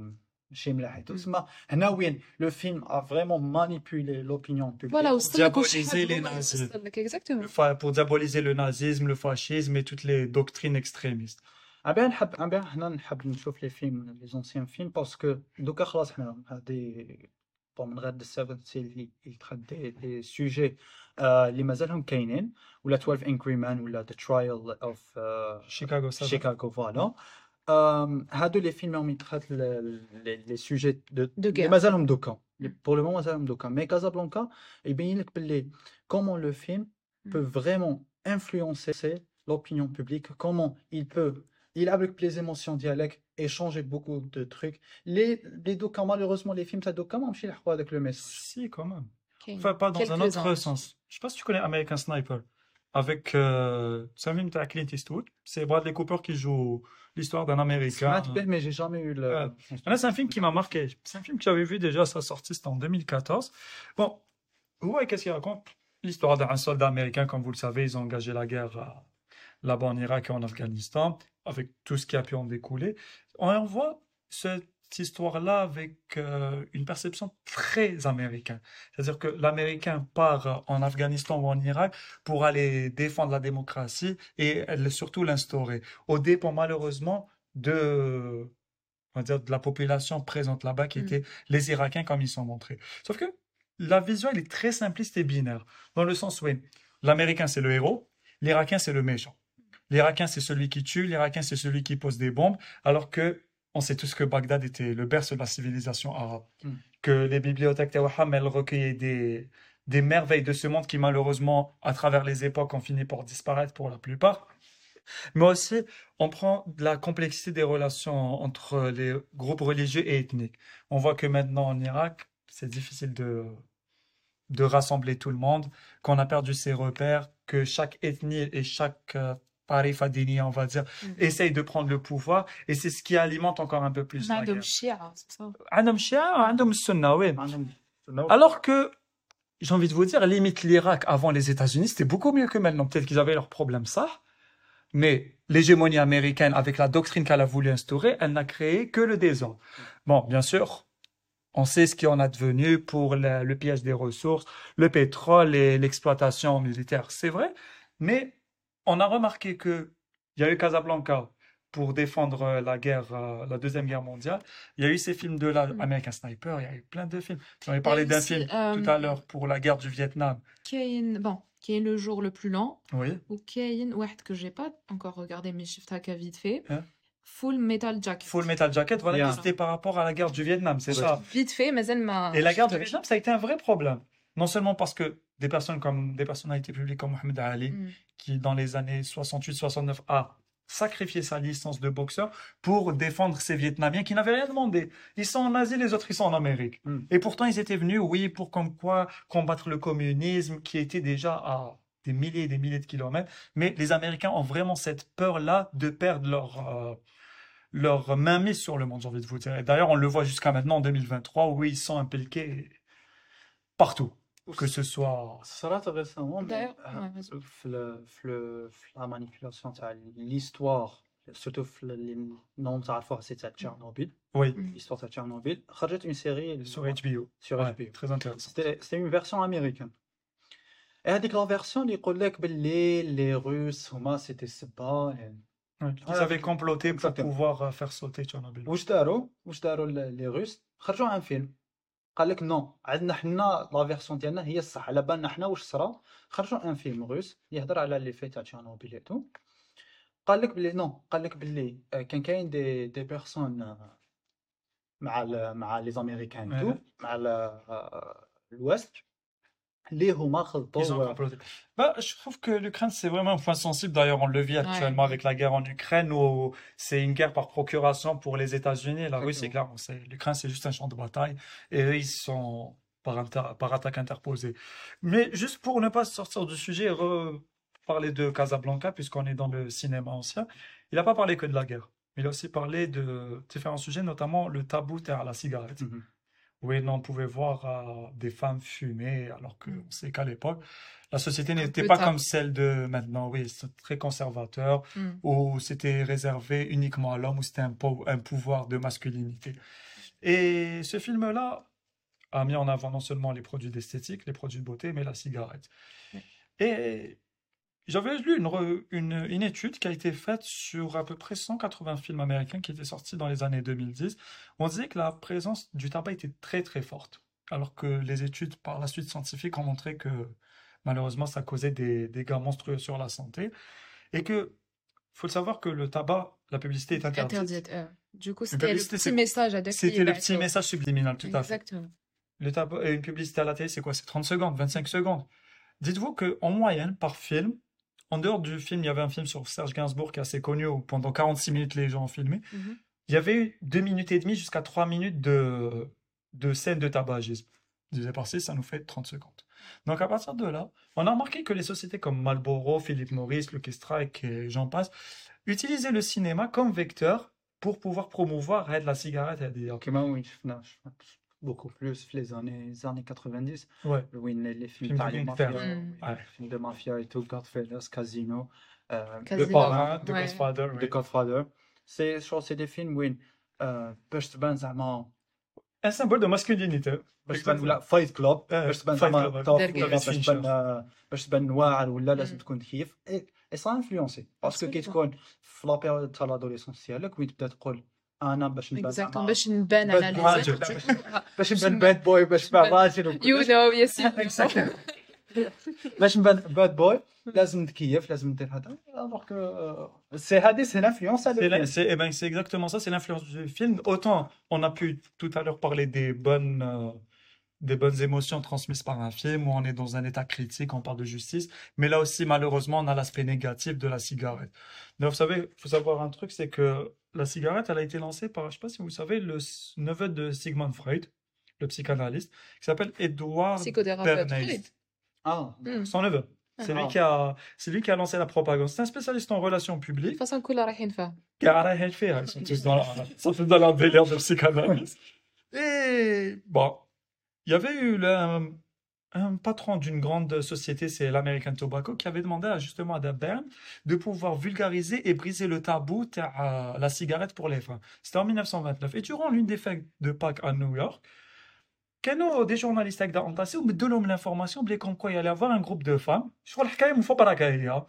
ماشي ملاح تو مم. تسمى هنا وين لو فيلم ا فريمون مانيبيولي لوبينيون بوبليك Voilà, وصل لك وش diaboliser حاب les هما nazis. يوصل لك exactement. Le fa- pour diaboliser le nazisme, le fascisme et toutes les doctrines extrémistes. عبان نحب عبان هنا نحب نشوف لي فيلم لي زونسيان فيلم باسكو دوكا خلاص حنا هادي بون من غير السبب اللي يتخد دي دي سوجي آه، اللي مازالهم كاينين ولا 12 انكري مان ولا ذا ترايل اوف Chicago, ça va. شيكاغو فوالا آم، هادو لي فيلم راهم يتخد لي سوجي دو De اللي guerre. مازالهم دوكا بور لو مون مازالهم دوكا مي كازابلانكا يبين لك باللي كومون لو فيلم peut vraiment influencer l'opinion publique, comment il peut, il avec les émotions dialectes et changer beaucoup de trucs. Les, les documents, malheureusement, les films, ça documents, je suis avec le message. Si, quand même. كاين Enfin, pas dans un autre quelques-uns. sens. Je sais pas si tu connais American Sniper. avec euh, c'est un film de Clint Eastwood. C'est Bradley Cooper qui joue l'histoire d'un Américain. C'est mais j'ai jamais eu le. Euh, là, c'est un film qui m'a marqué. C'est un film que j'avais vu déjà à sa sortie, c'était en 2014. Bon, vous voyez qu'est-ce qu'il raconte? L'histoire d'un soldat américain, comme vous le savez, ils ont engagé la guerre euh, là-bas en Irak et en Afghanistan, avec tout ce qui a pu en découler. On voit cette cette histoire-là avec euh, une perception très américaine. C'est-à-dire que l'Américain part en Afghanistan ou en Irak pour aller défendre la démocratie et surtout l'instaurer, au dépens malheureusement de, on va dire, de la population présente là-bas qui Mm. étaient les Irakiens comme ils sont montrés. Sauf que la vision, elle est très simpliste et binaire, dans le sens où l'Américain, c'est le héros, l'Irakien, c'est le méchant. L'Irakien, c'est celui qui tue, l'Irakien, c'est celui qui pose des bombes, alors que on sait tous que Bagdad était le berceau de la civilisation arabe, Mm. que les bibliothèques Tawaham, elles recueillaient des, des merveilles de ce monde qui, malheureusement, à travers les époques, ont fini par disparaître pour la plupart. Mais aussi, on prend de la complexité des relations entre les groupes religieux et ethniques. On voit que maintenant en Irak, c'est difficile de, de rassembler tout le monde, qu'on a perdu ses repères, que chaque ethnie et chaque Parif Adini, on va dire, mm-hmm. essaye de prendre le pouvoir et c'est ce qui alimente encore un peu plus. Un homme Shia, c'est ça. Un homme un homme Alors que, j'ai envie de vous dire, limite l'Irak avant les États-Unis, c'était beaucoup mieux que maintenant. Peut-être qu'ils avaient leurs problèmes, ça. Mais l'hégémonie américaine, avec la doctrine qu'elle a voulu instaurer, elle n'a créé que le désordre. Bon, bien sûr, on sait ce qui en a devenu pour le, piège des ressources, le pétrole et l'exploitation militaire, c'est vrai, mais on a remarqué que il y a eu Casablanca pour défendre euh, la guerre, euh, la deuxième guerre mondiale. Il y a eu ces films de là, mm. American Sniper. Il y a eu plein de films. J'en ai parlé d'un film euh, tout à l'heure pour la guerre du Vietnam. Kane, bon, qui est le jour le plus lent. Oui. Ou Kane, ouais, que j'ai pas encore regardé, mais je qu'à vite fait. Hein? Full Metal Jacket. Full Metal Jacket, voilà, yeah. c'était par rapport à la guerre du Vietnam, c'est ça. Vite fait, mais elle m'a. Et la guerre du Vietnam, ça a été un vrai problème. Non seulement parce que des personnes comme des personnalités publiques comme Mohamed Ali, Mm. qui dans les années 68-69 a sacrifié sa licence de boxeur pour défendre ces Vietnamiens qui n'avaient rien demandé. Ils sont en Asie, les autres, ils sont en Amérique. Mm. Et pourtant, ils étaient venus, oui, pour comme quoi combattre le communisme qui était déjà à des milliers et des milliers de kilomètres. Mais les Américains ont vraiment cette peur-là de perdre leur, euh, leur mainmise sur le monde, j'ai envie de vous dire. Et d'ailleurs, on le voit jusqu'à maintenant en 2023 où ils sont impliqués partout Que ce soit. صرات récemment D'ailleurs, آه، ouais, vas-y. في ال- في ال- في la manipulation تاع l'histoire surtout في اللي نورم تعرفوها سي تاع تشيرنوبيل Oui, l'histoire تاع تشيرنوبيل خرجت une série sur HBO. sur Ouais, HBO très intéressant. C'était c'était une version américaine. Et هذيك la version اللي يقول لك باللي les Russes هما c'était سبا Ouais. Ils Ouais, avaient comploté pour exactement. pouvoir euh, faire sauter Tchernobyl. واش داروا واش داروا ال- لي روس خرجوا عن فيلم قال لك نو عندنا حنا لا فيرسيون ديالنا هي الصح. على بالنا حنا واش صرا؟ خرجوا ان فيلم روس يهضر على لي في تاع تشيرنوبيل تو قال لك بلي نو قال لك بلي آه، كان كاين دي دي بيرسون آه، مع ال مع لي زاميريكان تو. مع ال- آه، الويست Bah, je trouve que l'Ukraine, c'est vraiment un point sensible. D'ailleurs, on le vit actuellement avec la guerre en Ukraine où c'est une guerre par procuration pour les États-Unis. La Russie, c'est clair. L'Ukraine, c'est juste un champ de bataille. Et eux, ils sont par, inter- par attaque interposée. Mais juste pour ne pas sortir du sujet, et reparler de Casablanca, puisqu'on est dans le cinéma ancien, il n'a pas parlé que de la guerre. Il a aussi parlé de différents sujets, notamment le tabou à la cigarette. Mhm. Oui, non, on pouvait voir euh, des femmes fumer, alors qu'on sait qu'à l'époque, la société n'était pas comme celle de maintenant. Oui, c'est très conservateur, Mm. où c'était réservé uniquement à l'homme, où c'était un, po- un pouvoir de masculinité. Et ce film-là a mis en avant non seulement les produits d'esthétique, les produits de beauté, mais la cigarette. Et j'avais lu une, re- une, une étude qui a été faite sur à peu près 180 films américains qui étaient sortis dans les années 2010. On disait que la présence du tabac était très très forte, alors que les études par la suite scientifiques ont montré que malheureusement ça causait des dégâts monstrueux sur la santé et que faut le savoir que le tabac, la publicité est interdite. Interdite. euh. Du coup, c'était le petit message à C'était le petit message subliminal, tout à fait. Exactement. Le tabac et une publicité à la télé, c'est quoi? C'est 30 secondes, 25 secondes. Dites-vous que en moyenne, par film, en dehors du film, il y avait un film sur Serge Gainsbourg qui est assez connu, où pendant 46 minutes, les gens ont filmé. Mhm. Il y avait 2 minutes et demie jusqu'à 3 minutes de, de scène de tabagisme. Divisé par 6, ça nous fait 30 secondes. Donc à partir de là, on a remarqué que les sociétés comme Marlboro, Philip Morris, Lucky Strike et j'en passe, utilisaient le cinéma comme vecteur pour pouvoir promouvoir la cigarette. Et dire, okay, beaucoup plus في les années les années 90 Ouais. وين les films Film تاع de les gangster. mafias Mm. Ouais. les films de mafia et tout Godfellas Casino euh, Le Casino. Parrain Parrain, The Ouais. Godfather, The ouais. Godfather c'est je crois c'est des films وين آه، باش تبان زعما Un symbole de masculinité. باش تبان Exactement. ولا فايت كلوب آه، باش تبان Fight زعما Club. توب Derek ولا باش Fincher. تبان آه، باش تبان واعر ولا لازم Mm. تكون كيف اي سا انفلونسي باسكو كي Absolument. تكون في لا بيريود تاع لادوليسونس ديالك وين تبدا تقول انا باش نبان Exactement. زعما باش نبان باد على راجل. لي باش باش نبان نبان- باد بوي باش نبان نبان- راجل يو وكلش. نو يس باش نبان باد بوي لازم نتكيف لازم ندير هذا alors que euh, c'est هذه c'est l'influence à C'est la- le c'est eh ben, c'est exactement ça, c'est l'influence du film. Autant on a pu tout à l'heure parler des bonnes, euh, des bonnes émotions transmises par un film où on est dans un état critique, on parle de justice. Mais là aussi, malheureusement, on a l'aspect négatif de la cigarette. Là, vous savez, il faut savoir un truc, c'est que la cigarette, elle a été lancée par, je sais pas si vous savez, le neveu de Sigmund Freud, le psychanalyste, qui s'appelle Edouard Bernays. Ah, son neveu. C'est lui, ah. qui a, lui qui a lancé la propagande. C'est un spécialiste en relations publiques. De toute façon, ils sont tous dans la, dans la de psychanalyste. Et bon, il y avait eu le- un, un patron d'une grande société, c'est l'American Tobacco, qui avait demandé à, justement à Dabern de pouvoir vulgariser et briser le tabou à la cigarette pour les femmes. C'était en 1929. Et durant l'une des fêtes de Pâques à New York, كانوا des journalistes هكذا entassés ومدوا لهم l'information بلي comme quoi il allait y avoir un groupe de femmes شغل الحكايه مفبركه هي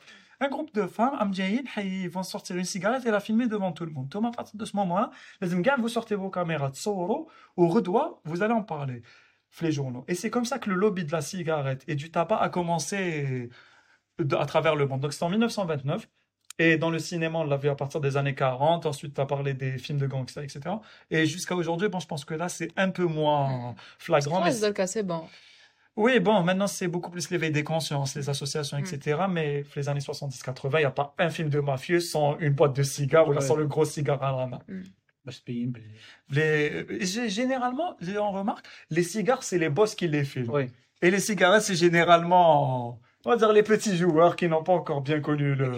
un groupe de femmes قام جايين حي vont sortir une cigarette et la filmer devant tout le monde ثم à partir de ce moment-là لازم كاع vous sortez vos caméras تصوروا وغدوه vous allez en parler في les journaux. Et c'est comme ça que le lobby de la cigarette et du tabac a commencé euh, à travers le monde. Donc c'est en 1929. Et dans le cinéma, on l'a vu à partir des années 40. Ensuite, tu as parlé des films de gangsters, etc. Et jusqu'à aujourd'hui, bon, je pense que là, c'est un peu moins flagrant. Mais... c'est bon. Oui, bon, maintenant, c'est beaucoup plus l'éveil des consciences, les associations, etc. Mais les années 70-80, il n'y a pas un film de mafieux sans une boîte de cigares ou sans le gros cigare à la main. Les, euh, généralement, on remarque, les cigares, c'est les boss qui les filment. Et les cigarettes, c'est généralement, on va dire, les petits joueurs qui n'ont pas encore bien connu le.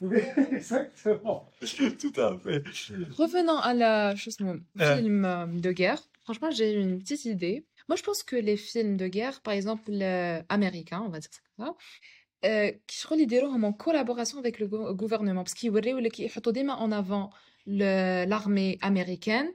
(laughs) Exactement. (laughs) Tout à fait. Revenons à la chose, euh. film euh, de guerre. Franchement, j'ai une petite idée. Moi, je pense que les films de guerre, par exemple, américains, on va dire ça comme ça, euh, qui sont en collaboration avec le gouvernement, parce qu'ils les en avant l'armée américaine.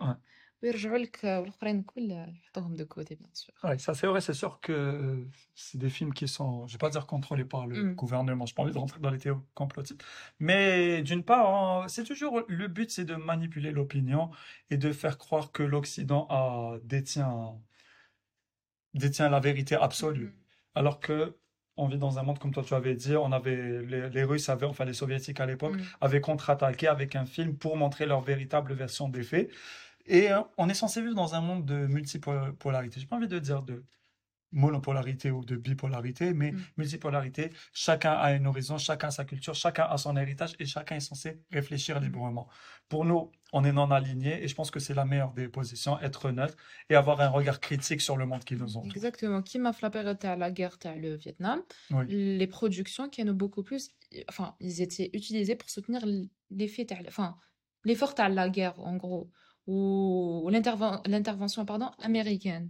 Oui, ça c'est vrai, c'est sûr que c'est des films qui sont, je ne vais pas dire contrôlés par le gouvernement, je n'ai pas envie de rentrer dans les théories complotistes, mais d'une part, hein, c'est toujours, le but c'est de manipuler l'opinion et de faire croire que l'Occident détient, détient la vérité absolue. Alors que on vit dans un monde, comme toi tu avais dit, on avait, les, les Russes avaient, enfin les Soviétiques à l'époque, Mm. avaient contre-attaqué avec un film pour montrer leur véritable version des faits. Et euh, on est censé vivre dans un monde de multipolarité. J'ai pas envie de dire de monopolarité ou de bipolarité, mais mm. multipolarité. Chacun a un horizon, chacun a sa culture, chacun a son héritage et chacun est censé réfléchir mm. librement. Pour nous, on est non aligné et je pense que c'est la meilleure des positions, être neutre et avoir un regard critique sur le monde qui nous entoure. Exactement. Qui m'a frappé à la guerre, à le Vietnam, les productions qui ont beaucoup plus, enfin, ils étaient utilisés pour soutenir l'effet, enfin, l'effort à la guerre en gros, ou l'intervention, pardon, américaine.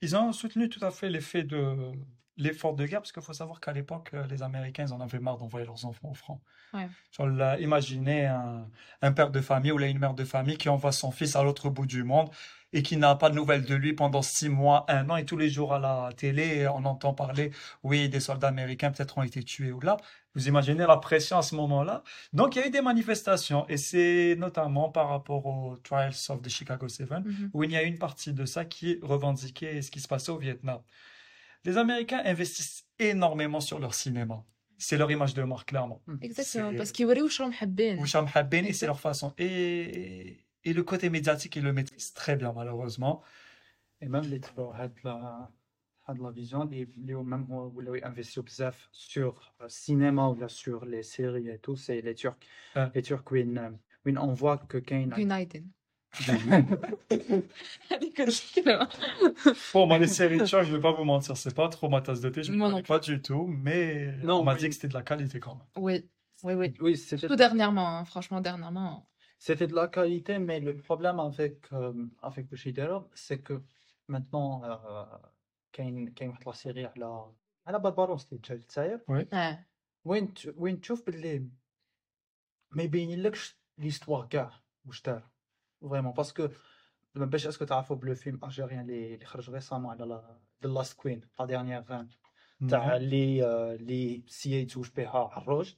Ils ont soutenu tout à fait l'effet de l'effort de guerre parce qu'il faut savoir qu'à l'époque, euh, les Américains, ils en avaient marre d'envoyer leurs enfants au front. Ouais. Genre, là, imaginez un, un père de famille ou là, une mère de famille qui envoie son fils à l'autre bout du monde et qui n'a pas de nouvelles de lui pendant six mois, un an, et tous les jours à la télé, on entend parler, oui, des soldats américains peut-être ont été tués ou là. Vous imaginez la pression à ce moment-là. Donc, il y a eu des manifestations, et c'est notamment par rapport aux Trials of the Chicago Seven, mhm. où il y a une partie de ça qui est revendiquée, ce qui se passait au Vietnam. Les Américains investissent énormément sur leur cinéma c'est leur image de marque, clairement. Exactement, parce qu'ils sont et c'est leur façon. Et et le côté médiatique, il le maîtrise très bien, malheureusement. Et même les had la, had la vision, les, même ils investissent bzaf sur le cinéma ou sur les séries et tout, c'est les Turcs. Ah. Les Turcs, when, when on voit que Kane. United. (laughs) bon, moi, les séries turques, je vais pas vous mentir, c'est pas trop ma tasse de thé, je ne connais pas du tout, mais on m'a oui. dit que c'était de la qualité quand même. Oui, oui, oui. oui tout dernièrement, hein, franchement, dernièrement C'était de la qualité, mais le problème avec, euh, avec Bushido, c'est que maintenant, euh, كاين كاين واحد لا سيري على على بربروس اللي جا للجزائر Ouais. وين ت- وين تشوف باللي ما يبين لكش ليستوار كاع واش دار فريمون باسكو باش اسكو تعرفوا بلو فيلم الجيريان اللي اللي خرج ريسامون على ذا لاست كوين لا ديرنيير غان تاع اللي آه، اللي سي يتزوج بها عروج آه، سالم.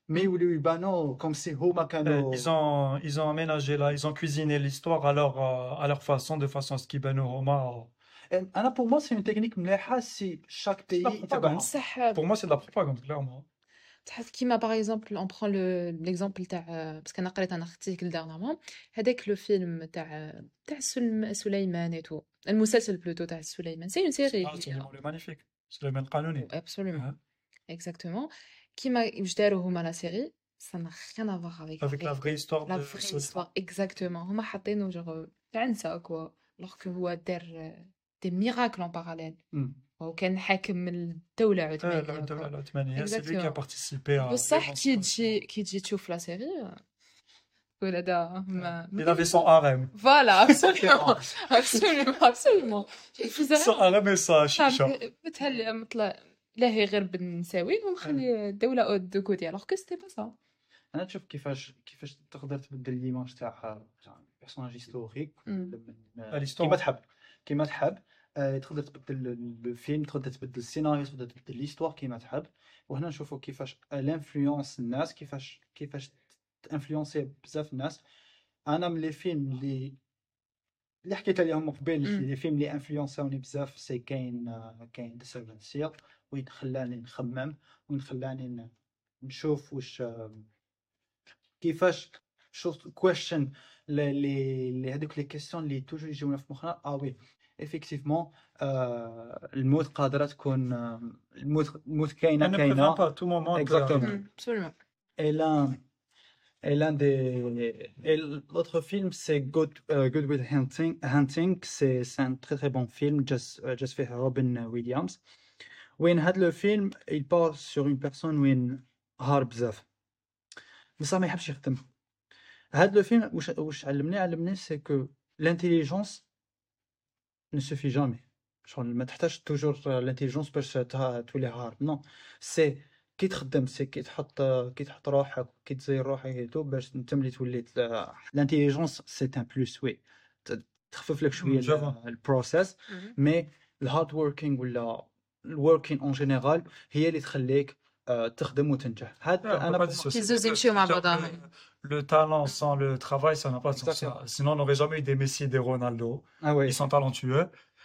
مي يوليو يبانو كوم سي هما Euh, كانوا Ils ont, ils ont aménagé là, ils ont cuisiné l'histoire à leur, euh, à leur façon, de façon à ce qu'ils Ben Roma. انا بور موا سي اون تكنيك مليحة سي شاك بيي propagande. تبعهم صح Pour moi, c'est de la propagande, clairement. تحس كيما باغ اكزومبل اون برون لو ليكزومبل تاع باسكو انا قريت انا ارتيكل دارنامون هذاك لو فيلم تاع تاع سلم- سليمان اي تو المسلسل بلوتو تاع سليمان سي اون سيري Ah, c'est le magnifique. C'est le même canonier. ابسولومون Ouais. اكزاكتومون كيما واش داروا هما لا سيري ça n'a rien à voir avec Avec la vraie histoire la de vraie Soleil. histoire exactement هما حاطينه جوغ تاع نساء كوا alors que هو دار دي ميراكل en parallèle مم. وكان حاكم من الدولة Ouais, عثمانية le- وكوا. le- l'Othmanie, c'est lui qui a Exactement. participé à بصح كي l'émancipation. تجي كي تجي تشوف لا سيري تقول هذا ما Il avait son harem. فوالا (laughs) absolument absolument absolument يفوز Son harem et sa chicha. لاهي غير بالنساوين ومخلي الدولة دو كوتي alors que c'était pas ça. أنا تشوف كيفاش كيفاش تقدر تبدل ليماج تاع بيرسوناج هيستوريك. كيما تحب. كيما تحب. آه، تقدر تبدل ال- الفيلم تقدر تبدل السيناريو تقدر تبدل ليستوار كيما تحب. وهنا نشوفوا كيفاش الانفلونس الناس كيفاش كيفاش تانفلونسي بزاف الناس. أنا من لي فيلم اللي اللي حكيت عليهم. لي فيلم اللي انفلونساوني بزاف سي كاين آه، كاين ذا سيرفنت سيل وين خلاني نخمم وين خلاني نشوف واش آه، كيفاش شوف كويشن لي لي هذوك لي كيسيون اللي توجور يجيونا في مخنا. آه وي افيكتيفمون الموت قادرة تكون آه، الموت الموت كاينة كاينة. pas, à tout Et l'un, et l'un des, et l'autre film, c'est Good, euh, Good Will Hunting. Hunting, c'est, c'est un très très bon film, just, euh, just fait Robin Williams. وين هاد le film, il parle sur une personne وين هار بزاف. بصح ما يحبش يخدم. هاد le film واش واش علمني علمني c'est que l'intelligence ne suffit jamais. شغل ما تحتاج توجور l'intelligence باش ت- تولي هارب. نو. سي كي تخدم سي كي تحط كي تحط روحك كي تزير روحك هيتو باش انت ملي تولي الانتيليجونس سي ان بلوس وي ت- تخفف لك شويه جو فوا. البروسيس Mhm. مي الهارد ووركينغ ولا الوركينغ اون جينيرال هي اللي تخليك آه، تخدم وتنجح هاد Ouais, on peut انا pas pour- dissocier. Les deux émissions, ma Genre, madame. Le, le talent sans le travail, ça n'a pas de sens. Exactement. Sinon, on n'aurait jamais eu des Messi et des Ronaldo. ah ouais Ils sont talentueux,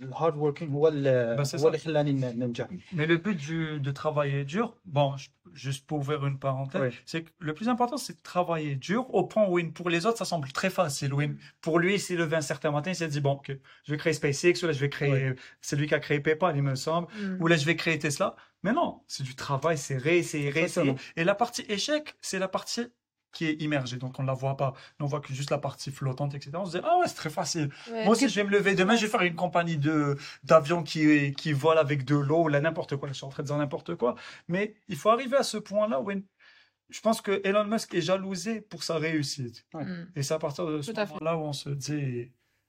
الهارد ووركينغ هو اللي Bah, c'est هو ça. اللي خلاني ن- ننجح Mais le but du, de travailler dur, bon, je- juste pour ouvrir une parenthèse, Oui. c'est que le plus important, c'est de travailler dur au point où pour les autres, ça semble très facile. où pour lui, il s'est levé un certain matin, il s'est dit, bon, ok, je vais créer SpaceX, ou là, je vais créer, c'est lui qui a créé PayPal, il me semble, Mm. ou là, je vais créer Tesla. Mais non, c'est du travail, c'est réessayer, réessayer. Exactement. Et la partie échec, c'est la partie qui est immergée, donc on ne la voit pas. On voit que juste la partie flottante, etc. On se dit, ah ouais, c'est très facile. Ouais, Moi aussi, je vais me lever demain, je vais faire une compagnie de d'avions qui qui vole avec de l'eau ou là n'importe quoi. Je suis en train de dire n'importe quoi, mais il faut arriver à ce point-là où je pense que Elon Musk est jalousé pour sa réussite. Mm. Et c'est à partir de ce moment-là où on se dit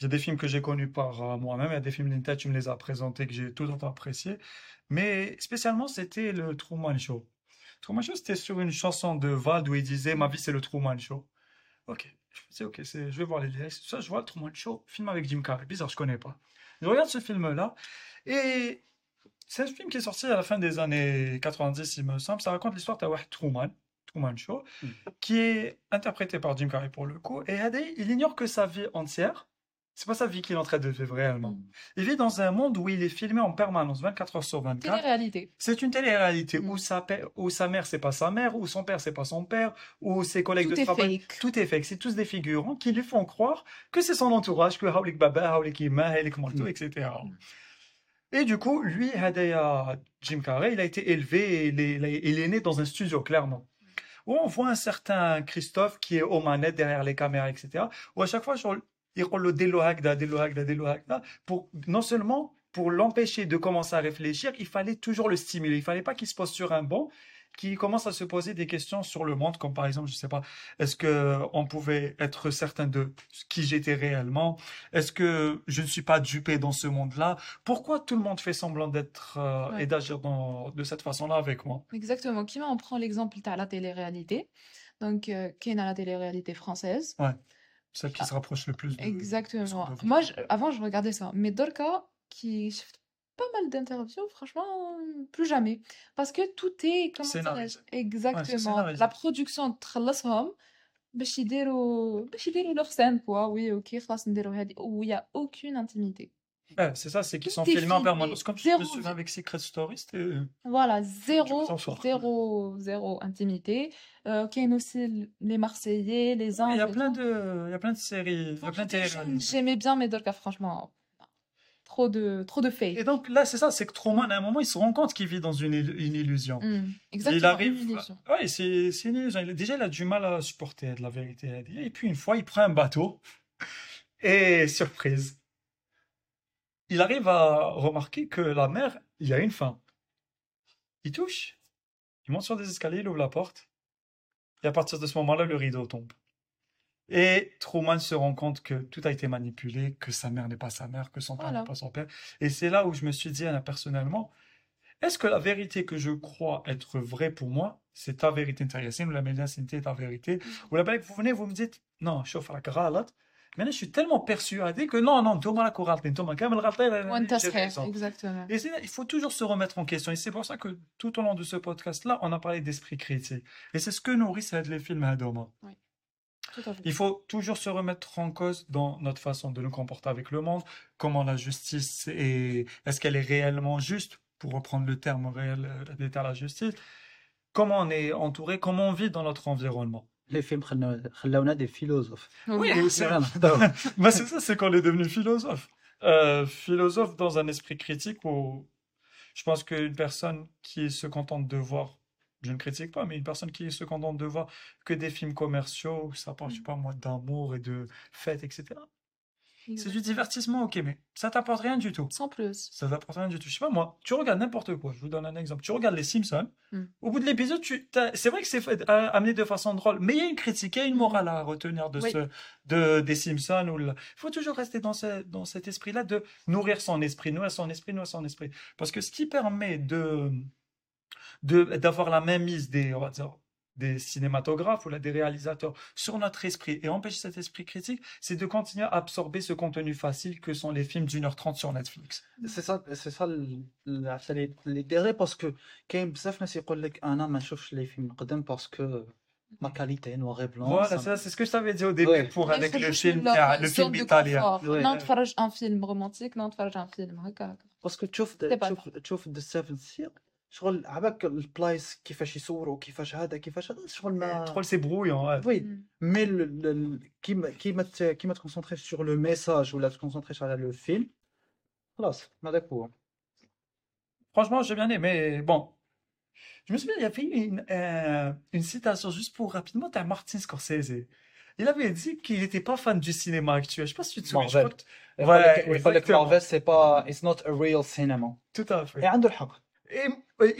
il y a, des films que j'ai connus par euh, moi-même, il y a des films d'Inta, tu me les as présentés, que j'ai tout temps appréciés. Mais spécialement, c'était le Truman Show. Truman Show, c'était sur une chanson de Vald où il disait Ma vie, c'est le Truman Show. Ok, dis, ok, c'est, je vais voir les lyrics. Ça, je vois le Truman Show, film avec Jim Carrey. Bizarre, je connais pas. Je regarde ce film-là et c'est un film qui est sorti à la fin des années 90, il me semble. Ça raconte l'histoire de Truman, Truman Show, Mm. qui est interprété par Jim Carrey pour le coup. Et il ignore que sa vie entière, c'est pas sa vie qu'il est en train de vivre réellement. Il vit dans un monde où il est filmé en permanence, 24 heures sur 24. Télé-réalité. C'est une télé-réalité Mm. où sa, où sa mère, c'est pas sa mère, où son père, c'est pas son père, où ses collègues Tout de travail. fake. Tout est fake. C'est tous des figurants qui lui font croire que c'est son entourage, que Hawlik Baba, Hawlik Ima, Hawlik Malto, Mm. etc. Et du coup, lui, Hadaya Jim Carrey, il a été élevé, et il est, il est- il est né dans un studio, clairement. Où on voit un certain Christophe qui est aux manettes derrière les caméras, etc. Où à chaque fois, Delo Hagda, Delo Hagda, Delo Hagda, pour non seulement pour l'empêcher de commencer à réfléchir, il fallait toujours le stimuler. Il fallait pas qu'il se pose sur un banc, qu'il commence à se poser des questions sur le monde, comme par exemple, je sais pas, est-ce que on pouvait être certain de qui j'étais réellement? Est-ce que je ne suis pas dupé dans ce monde-là? Pourquoi tout le monde fait semblant d'être euh, Ouais. et d'agir de cette façon-là avec moi? Exactement. Qui on prend l'exemple? De la télé-réalité. Donc, euh, qui est dans la télé-réalité française. Celle qui se rapproche le plus de... Exactement. son devoir. Moi, je- avant, je regardais ça. Mais Dorka, qui fait pas mal d'interviews, franchement, plus jamais. Parce que tout est comment Scénarisé. dirais-je Exactement. scénarisé. La production تخلصهم باش يديروا باش يديروا leur scène quoi. Oui, OK, خلاص نديروا هذه où il y a aucune intimité. c'est ça, c'est qu'ils sont filmés en permanence. Comme je zéro me souviens avec Secret Story, c'était... Voilà, zéro, zéro, zéro intimité. Euh, a aussi les Marseillais, les Il y a plein de, il y a plein de séries, il y a Quand plein de. J'aimais bien, mais Dorka, franchement, trop de, trop de fake. Et donc là, c'est ça, c'est que Truman, à un moment, il se rend compte qu'il vit dans une, il- une illusion. Mm, Exactement. Il arrive. Ouais, c'est une illusion. Il- Déjà, il a du mal à supporter de la vérité. Et puis, une fois, il prend un bateau. (laughs) Et surprise, il arrive à remarquer que la mère, il y a une fin. Il touche, il monte sur des escaliers, il ouvre la porte, et à partir de ce moment-là, le rideau tombe. Et Truman se rend compte que tout a été manipulé, que sa mère n'est pas sa mère, que son père n'est pas son père. Et c'est là où je me suis dit, personnellement, est-ce que la vérité que je crois être vraie pour moi, c'est ta vérité intéressante, ou la médiacinité est ta vérité, mm. ou la belle vous venez, vous me dites, non, chauffe la Maintenant, je suis tellement persuadé que non, non, Thomas la courante, Thomas Kamel exactement. Et il faut toujours se remettre en question. Et c'est pour ça que tout au long de ce podcast-là, on a parlé d'esprit critique. Et c'est ce que nourrissent les films hein, à Oui. Il faut toujours se remettre en cause dans notre façon de nous comporter avec le monde, comment la justice est, est-ce qu'elle est réellement juste, pour reprendre le terme réel euh, d'état la justice, comment on est entouré, comment on vit dans notre environnement? Les films خلونا خلونا des philosophes. Oui, (laughs) Oui. c'est Voilà, نهضروا. bah, c'est ça, c'est qu'on est devenu philosophe. Euh, philosophe dans un esprit critique où je pense qu'une personne qui se contente de voir, je ne critique pas, mais une personne qui se contente de voir que des films commerciaux, où ça parle, je sais pas moi, d'amour et de fêtes, etc. C'est du divertissement, ok, mais ça t'apporte rien du tout. sans plus Ça t'apporte rien du tout. Je sais pas moi, tu regardes n'importe quoi. Je vous donne un exemple. Tu regardes les Simpsons. Mm. Au bout de l'épisode, tu, c'est vrai que c'est fait- euh, amené de façon drôle, mais il y a une critique, il y a une morale à retenir de Oui. ce, de, des Simpsons. Ou le- Il faut toujours rester dans, ce, dans cet esprit-là de nourrir son esprit, nourrir son esprit, nourrir son esprit. Parce que ce qui permet de, de, d'avoir la même mise des, on va dire, des cinématographes ou là, des réalisateurs sur notre esprit et empêcher cet esprit critique, c'est de continuer à absorber ce contenu facile que sont les films d'une heure trente sur Netflix. سي سا سي سا ال- العفسه اللي اللي دايره باسكو كاين بزاف ناس يقول لك انا ما نشوفش لي فيلم نقدم باسكو ما كاليتي نوار اي بلون Voilà, ça, c'est ce que je t'avais dit au début Ouais. pour avec Il faut le juste film, leur le zone film de italien. confort. Ouais. لا نتفرج ان فيلم رومانتيك لا نتفرج ان فيلم هكا باسكو تشوف C'est pas تشوف تشوف ذا سيفن سيل شغل عباك البلايص كيفاش يصوروا كيفاش هذا كيفاش هذا شغل ما Trop c'est brouillon, ouais. وي Mm. مي ال- ال- كيما كيما ت- كيما تكونسونطري سور لو ميساج ولا تكونسونطري على لو فيلم خلاص هذاك هو Franchement, j'ai bien aimé. Bon, je me souviens, il y avait une, euh, une citation juste pour rapidement, t'as Martin Scorsese. Il avait dit qu'il n'était pas fan du cinéma actuel. Je sais pas si tu te souviens. je Marvel. crois que- يقول لك Ouais, يقول لك exactement. مارفل سي با اتس نوت ا ريل سينما Tout à fait. عنده الحق Et, et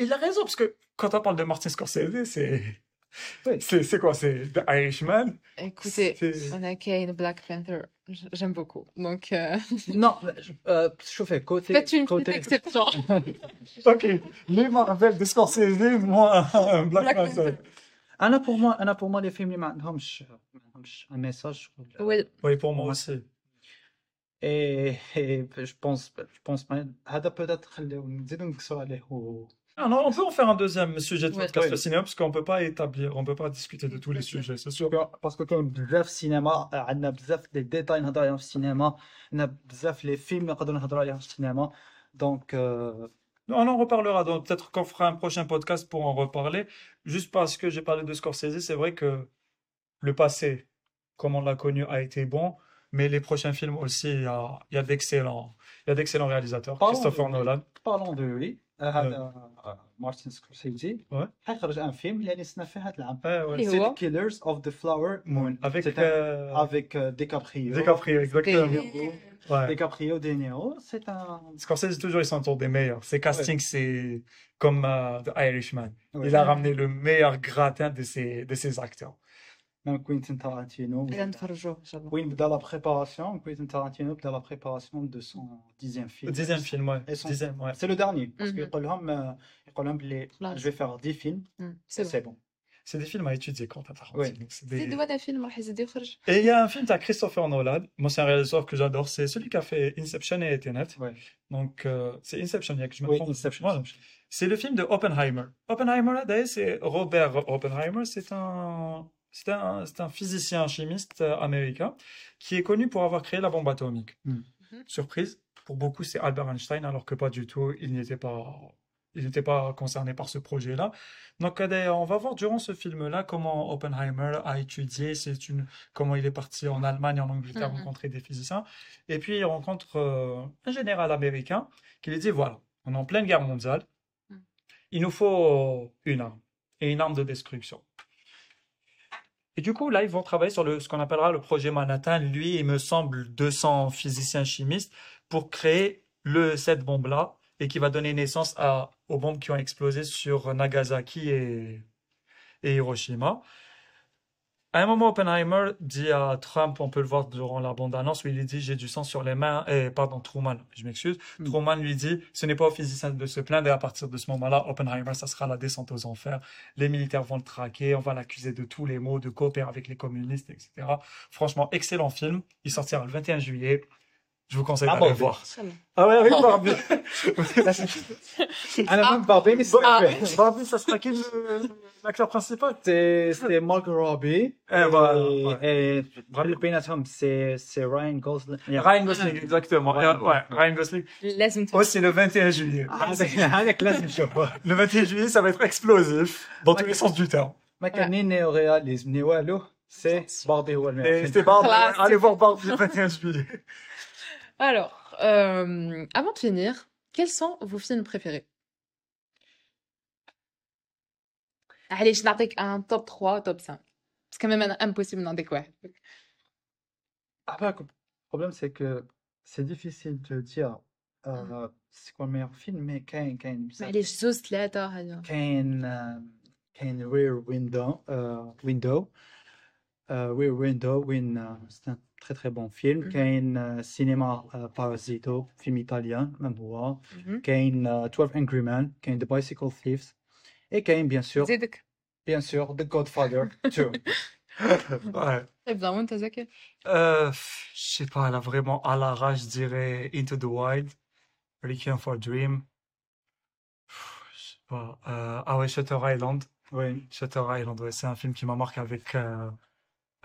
il a raison, parce que quand on parle de Martin Scorsese, c'est. Oui. C'est c'est quoi? C'est The Irishman? Écoutez, C'est- on a Kane, Black Panther, J- j'aime beaucoup. Donc, euh, (laughs) Non, euh, شوفي كوتي faites une petite كوتي exception. (laughs) Ok, les Marvel de Scorsese, moi, (laughs) Black Black Panther. انا بور موا انا بور موا لي فيلم اللي ما عندهمش ما عندهمش ان ميساج Oui, Oui, pour moi aussi. اي جو بونس جو بونس هذا بوتيت خليو نزيدو نكسو عليه و ah, on peut en faire un deuxième sujet de podcast oui. le cinéma, parce qu'on peut pas établir, on ne peut pas discuter de tous les sujets, c'est sûr. Parce que comme bzaf cinéma, on a bzaf les détails dans le cinéma, on a bzaf les films dans le cinéma, donc... Euh... On en reparlera, donc peut-être qu'on fera un prochain podcast pour en reparler. Juste parce que j'ai parlé de Scorsese, c'est vrai que le passé, comme on l'a connu, a été bon, mais les prochains films aussi, il y a, d'excellents, a d'excellents réalisateurs. Parlons Christopher de, Nolan. Parlons de lui. هذا مارتن سكورسيزي Ouais. حيخرج ان فيلم اللي نستنى فيه هذا العام Ouais, ouais. Et سي هو؟ كيلرز اوف ذا فلاور مون Avec euh, avec euh, DiCaprio DiCaprio, exactement. Ouais. DiCaprio De Niro c'est un Scorsese, toujours, il s'entoure des meilleurs. Ses castings, c'est comme euh, The Irishman. Ouais. Il a ramené le meilleur gratin de ses, de ses acteurs. même Quentin Tarantino. Oui, dans la préparation, Quentin Tarantino, dans la préparation de son dixième film. Dixième film, ouais. Son... ouais. C'est le dernier. Parce mm -hmm. que euh, les... je vais faire dix films, c'est bon. C'est des films à étudier, Quentin Tarantino. Oui. Des... des films, Et il y a un film de Christopher Nolan, moi c'est un réalisateur que j'adore, c'est celui qui a fait Inception et Tenet. Donc euh, c'est Inception, il y a que je Inception. C'est le film de Oppenheimer. Oppenheimer, d'ailleurs, c'est Robert Oppenheimer, c'est un c'est un, c'est un physicien chimiste euh, américain qui est connu pour avoir créé la bombe atomique. Mm. Surprise. Pour beaucoup, c'est Albert Einstein, alors que pas du tout. Il n'y était pas, ils n'étaient pas concernés par ce projet-là. Donc, euh, on va voir durant ce film-là comment Oppenheimer a étudié, c'est une, comment il est parti en Allemagne, en Angleterre, Mhm. rencontrer des physiciens. Et puis, il rencontre euh, un général américain qui lui dit, voilà, on est en pleine guerre mondiale, Mhm. il nous faut une arme, et une arme de destruction. Et du coup, là, ils vont travailler sur le, ce qu'on appellera le projet Manhattan. Lui, il me semble 200 physiciens chimistes pour créer le, cette bombe-là et qui va donner naissance à, aux bombes qui ont explosé sur Nagasaki et, et Hiroshima. À un moment, Oppenheimer dit à Trump, on peut le voir durant la bande-annonce, où il lui dit J'ai du sang sur les mains. Et, pardon, Truman, je m'excuse. Mm. Truman lui dit Ce n'est pas aux physiciens de se plaindre. Et à partir de ce moment-là, Oppenheimer, ça sera la descente aux enfers. Les militaires vont le traquer. On va l'accuser de tous les maux, de coopérer avec les communistes, etc. Franchement, excellent film. Il sortira le 21 juillet. Je vous conseille ah, d'aller le voir. Ah ouais, avec (laughs) Barbie. Un album Barbie, mais c'est Barbie, ça sera qui l'acteur principal? C'était Mark Robbie. Et, voilà. et, le Penatum, c'est Ryan Gosling. Ryan Gosling, exactement. Ouais, Ryan Gosling. Oh, c'est le 21 juillet. Avec Le 21 juillet, ça va être explosif, dans tous les sens du terme. Ma néo-réalisme, néo-allo, c'est Barbie Wallman. C'est Barbie. Allez voir Barbie le 21 juillet. Alors, euh, avant de finir, quels sont vos films préférés Allez, je n'arrête un top 3, top 5. C'est quand même un- impossible d'en découvrir. Ah bah, le problème c'est que c'est difficile de dire euh, c'est quoi le meilleur film mais كاين كاين بزاف معليش زوج ثلاثة هذا كاين آه، كاين رير ويندو ويندو رير ويندو وين آه، c'est un très très bon film Mhm. كاين سينما بارازيتو فيلم ايطاليان même هو Mhm. كاين آه، 12 Angry Men كاين The Bicycle Thieves et كاين bien sûr زيدك bien sûr The Godfather 2 Ouais. Très bien, وانت زكي Euh, je sais pas, là, vraiment, à l'arrache, je dirais Into the Wild, Requiem for a Dream. Je sais pas. euh, ah ouais, Shutter Island. oui Shutter Island, ouais, c'est un film qui m'a marqué avec, euh,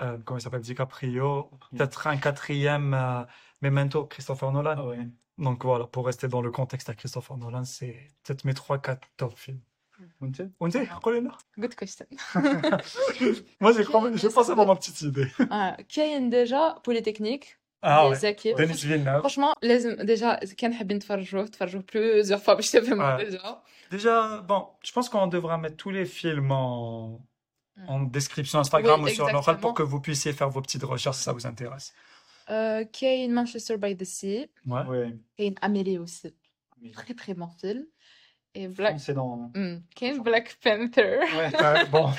euh, comment il s'appelle, DiCaprio. Peut-être un quatrième, euh, Memento, Christopher Nolan. ah ouais Donc voilà, pour rester dans le contexte à Christopher Nolan, c'est peut-être mes trois, quatre top films. وانت On dit, قولنا. قلت لك شتن. (laughs) Moi, j'ai cru, j'ai pensé avoir ma petite idée. آه، كاين ديجا بوليتكنيك Ah ouais. زكي Denis Villeneuve. فرانشمون لازم ديجا كان حابين تفرجوه تفرجوه بلوزيغ فوا باش تفهموا Ouais. ديجا Déjà, bon, je pense qu'on devra mettre tous les films en, Mm. Mm. en description Instagram oui, ou sur l'oral pour que vous puissiez faire vos petites recherches si ça vous intéresse. Euh, Kane Manchester by the Sea. Ouais. ouais. Kane Amélie aussi. Très très bon film. Et Black... Dans... Hmm. Kane Black Panther. Ouais, (laughs) euh, bon.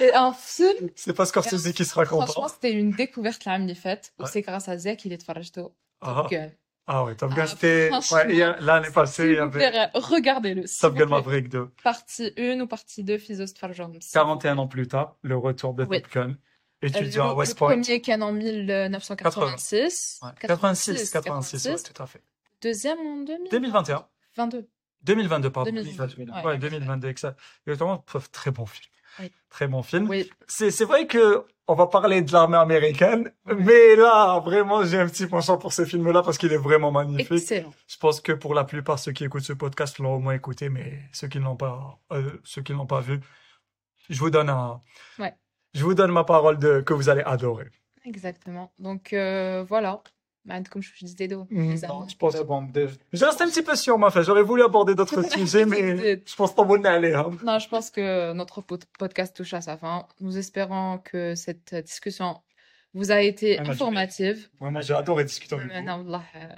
Et un film. C'est pas Scorsese qui sera content. Franchement, c'était une découverte l'année faite. Ouais. C'est grâce à Zach qu'il est de Farajdo. Ah. Donc, euh, ah ouais, Top ah, Gun, ah, c'était... Ouais, l'année passée, avait... Regardez-le. Top Gun Maverick 2. Partie 1 ou partie 2, Physos Jones. 41 ans plus tard, le retour de oui. Top Gun. Étudiant euh, ah, à West Point. Le premier Cannes en 1986. Ouais. 86, 86, 86, ouais, tout à fait. Deuxième en 2021. 22. 2022, pardon. 2022, ouais, 2022. Exactement, très bon film. Oui. Très bon film. oui C'est, vrai que on va parler de l'armée américaine, mais là, vraiment, j'ai un petit penchant pour ce film-là parce qu'il est vraiment magnifique. excellent Je pense que pour la plupart, ceux qui écoutent ce podcast l'ont au moins écouté, mais ceux qui ne l'ont pas, euh, ceux qui l'ont pas vu, je vous donne un, Ouais. je vous donne ma parole de, que vous allez adorer. exactement donc euh, voilà comme je disais d'eau. Mhm. Non, je pense que bon, je reste un petit peu sur ma fin. J'aurais voulu aborder d'autres (laughs) sujets, mais je pense qu'on est allé. Hein. Non, je pense que notre podcast touche à sa fin. Nous espérons que cette discussion vous a été ah, informative. Ouais, moi, j'ai adoré discuter avec vous. Non, euh,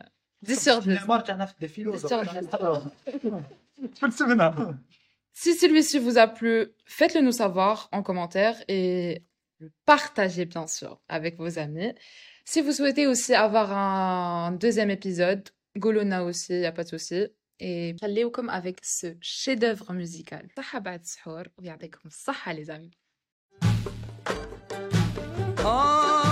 Si celui-ci vous a plu, faites-le nous savoir en commentaire et partagez bien sûr avec vos amis. Si vous souhaitez aussi avoir un deuxième épisode, Golona aussi, y a pas de souci. Et allez comme avec ce chef-d'œuvre musical. les amis. Ah.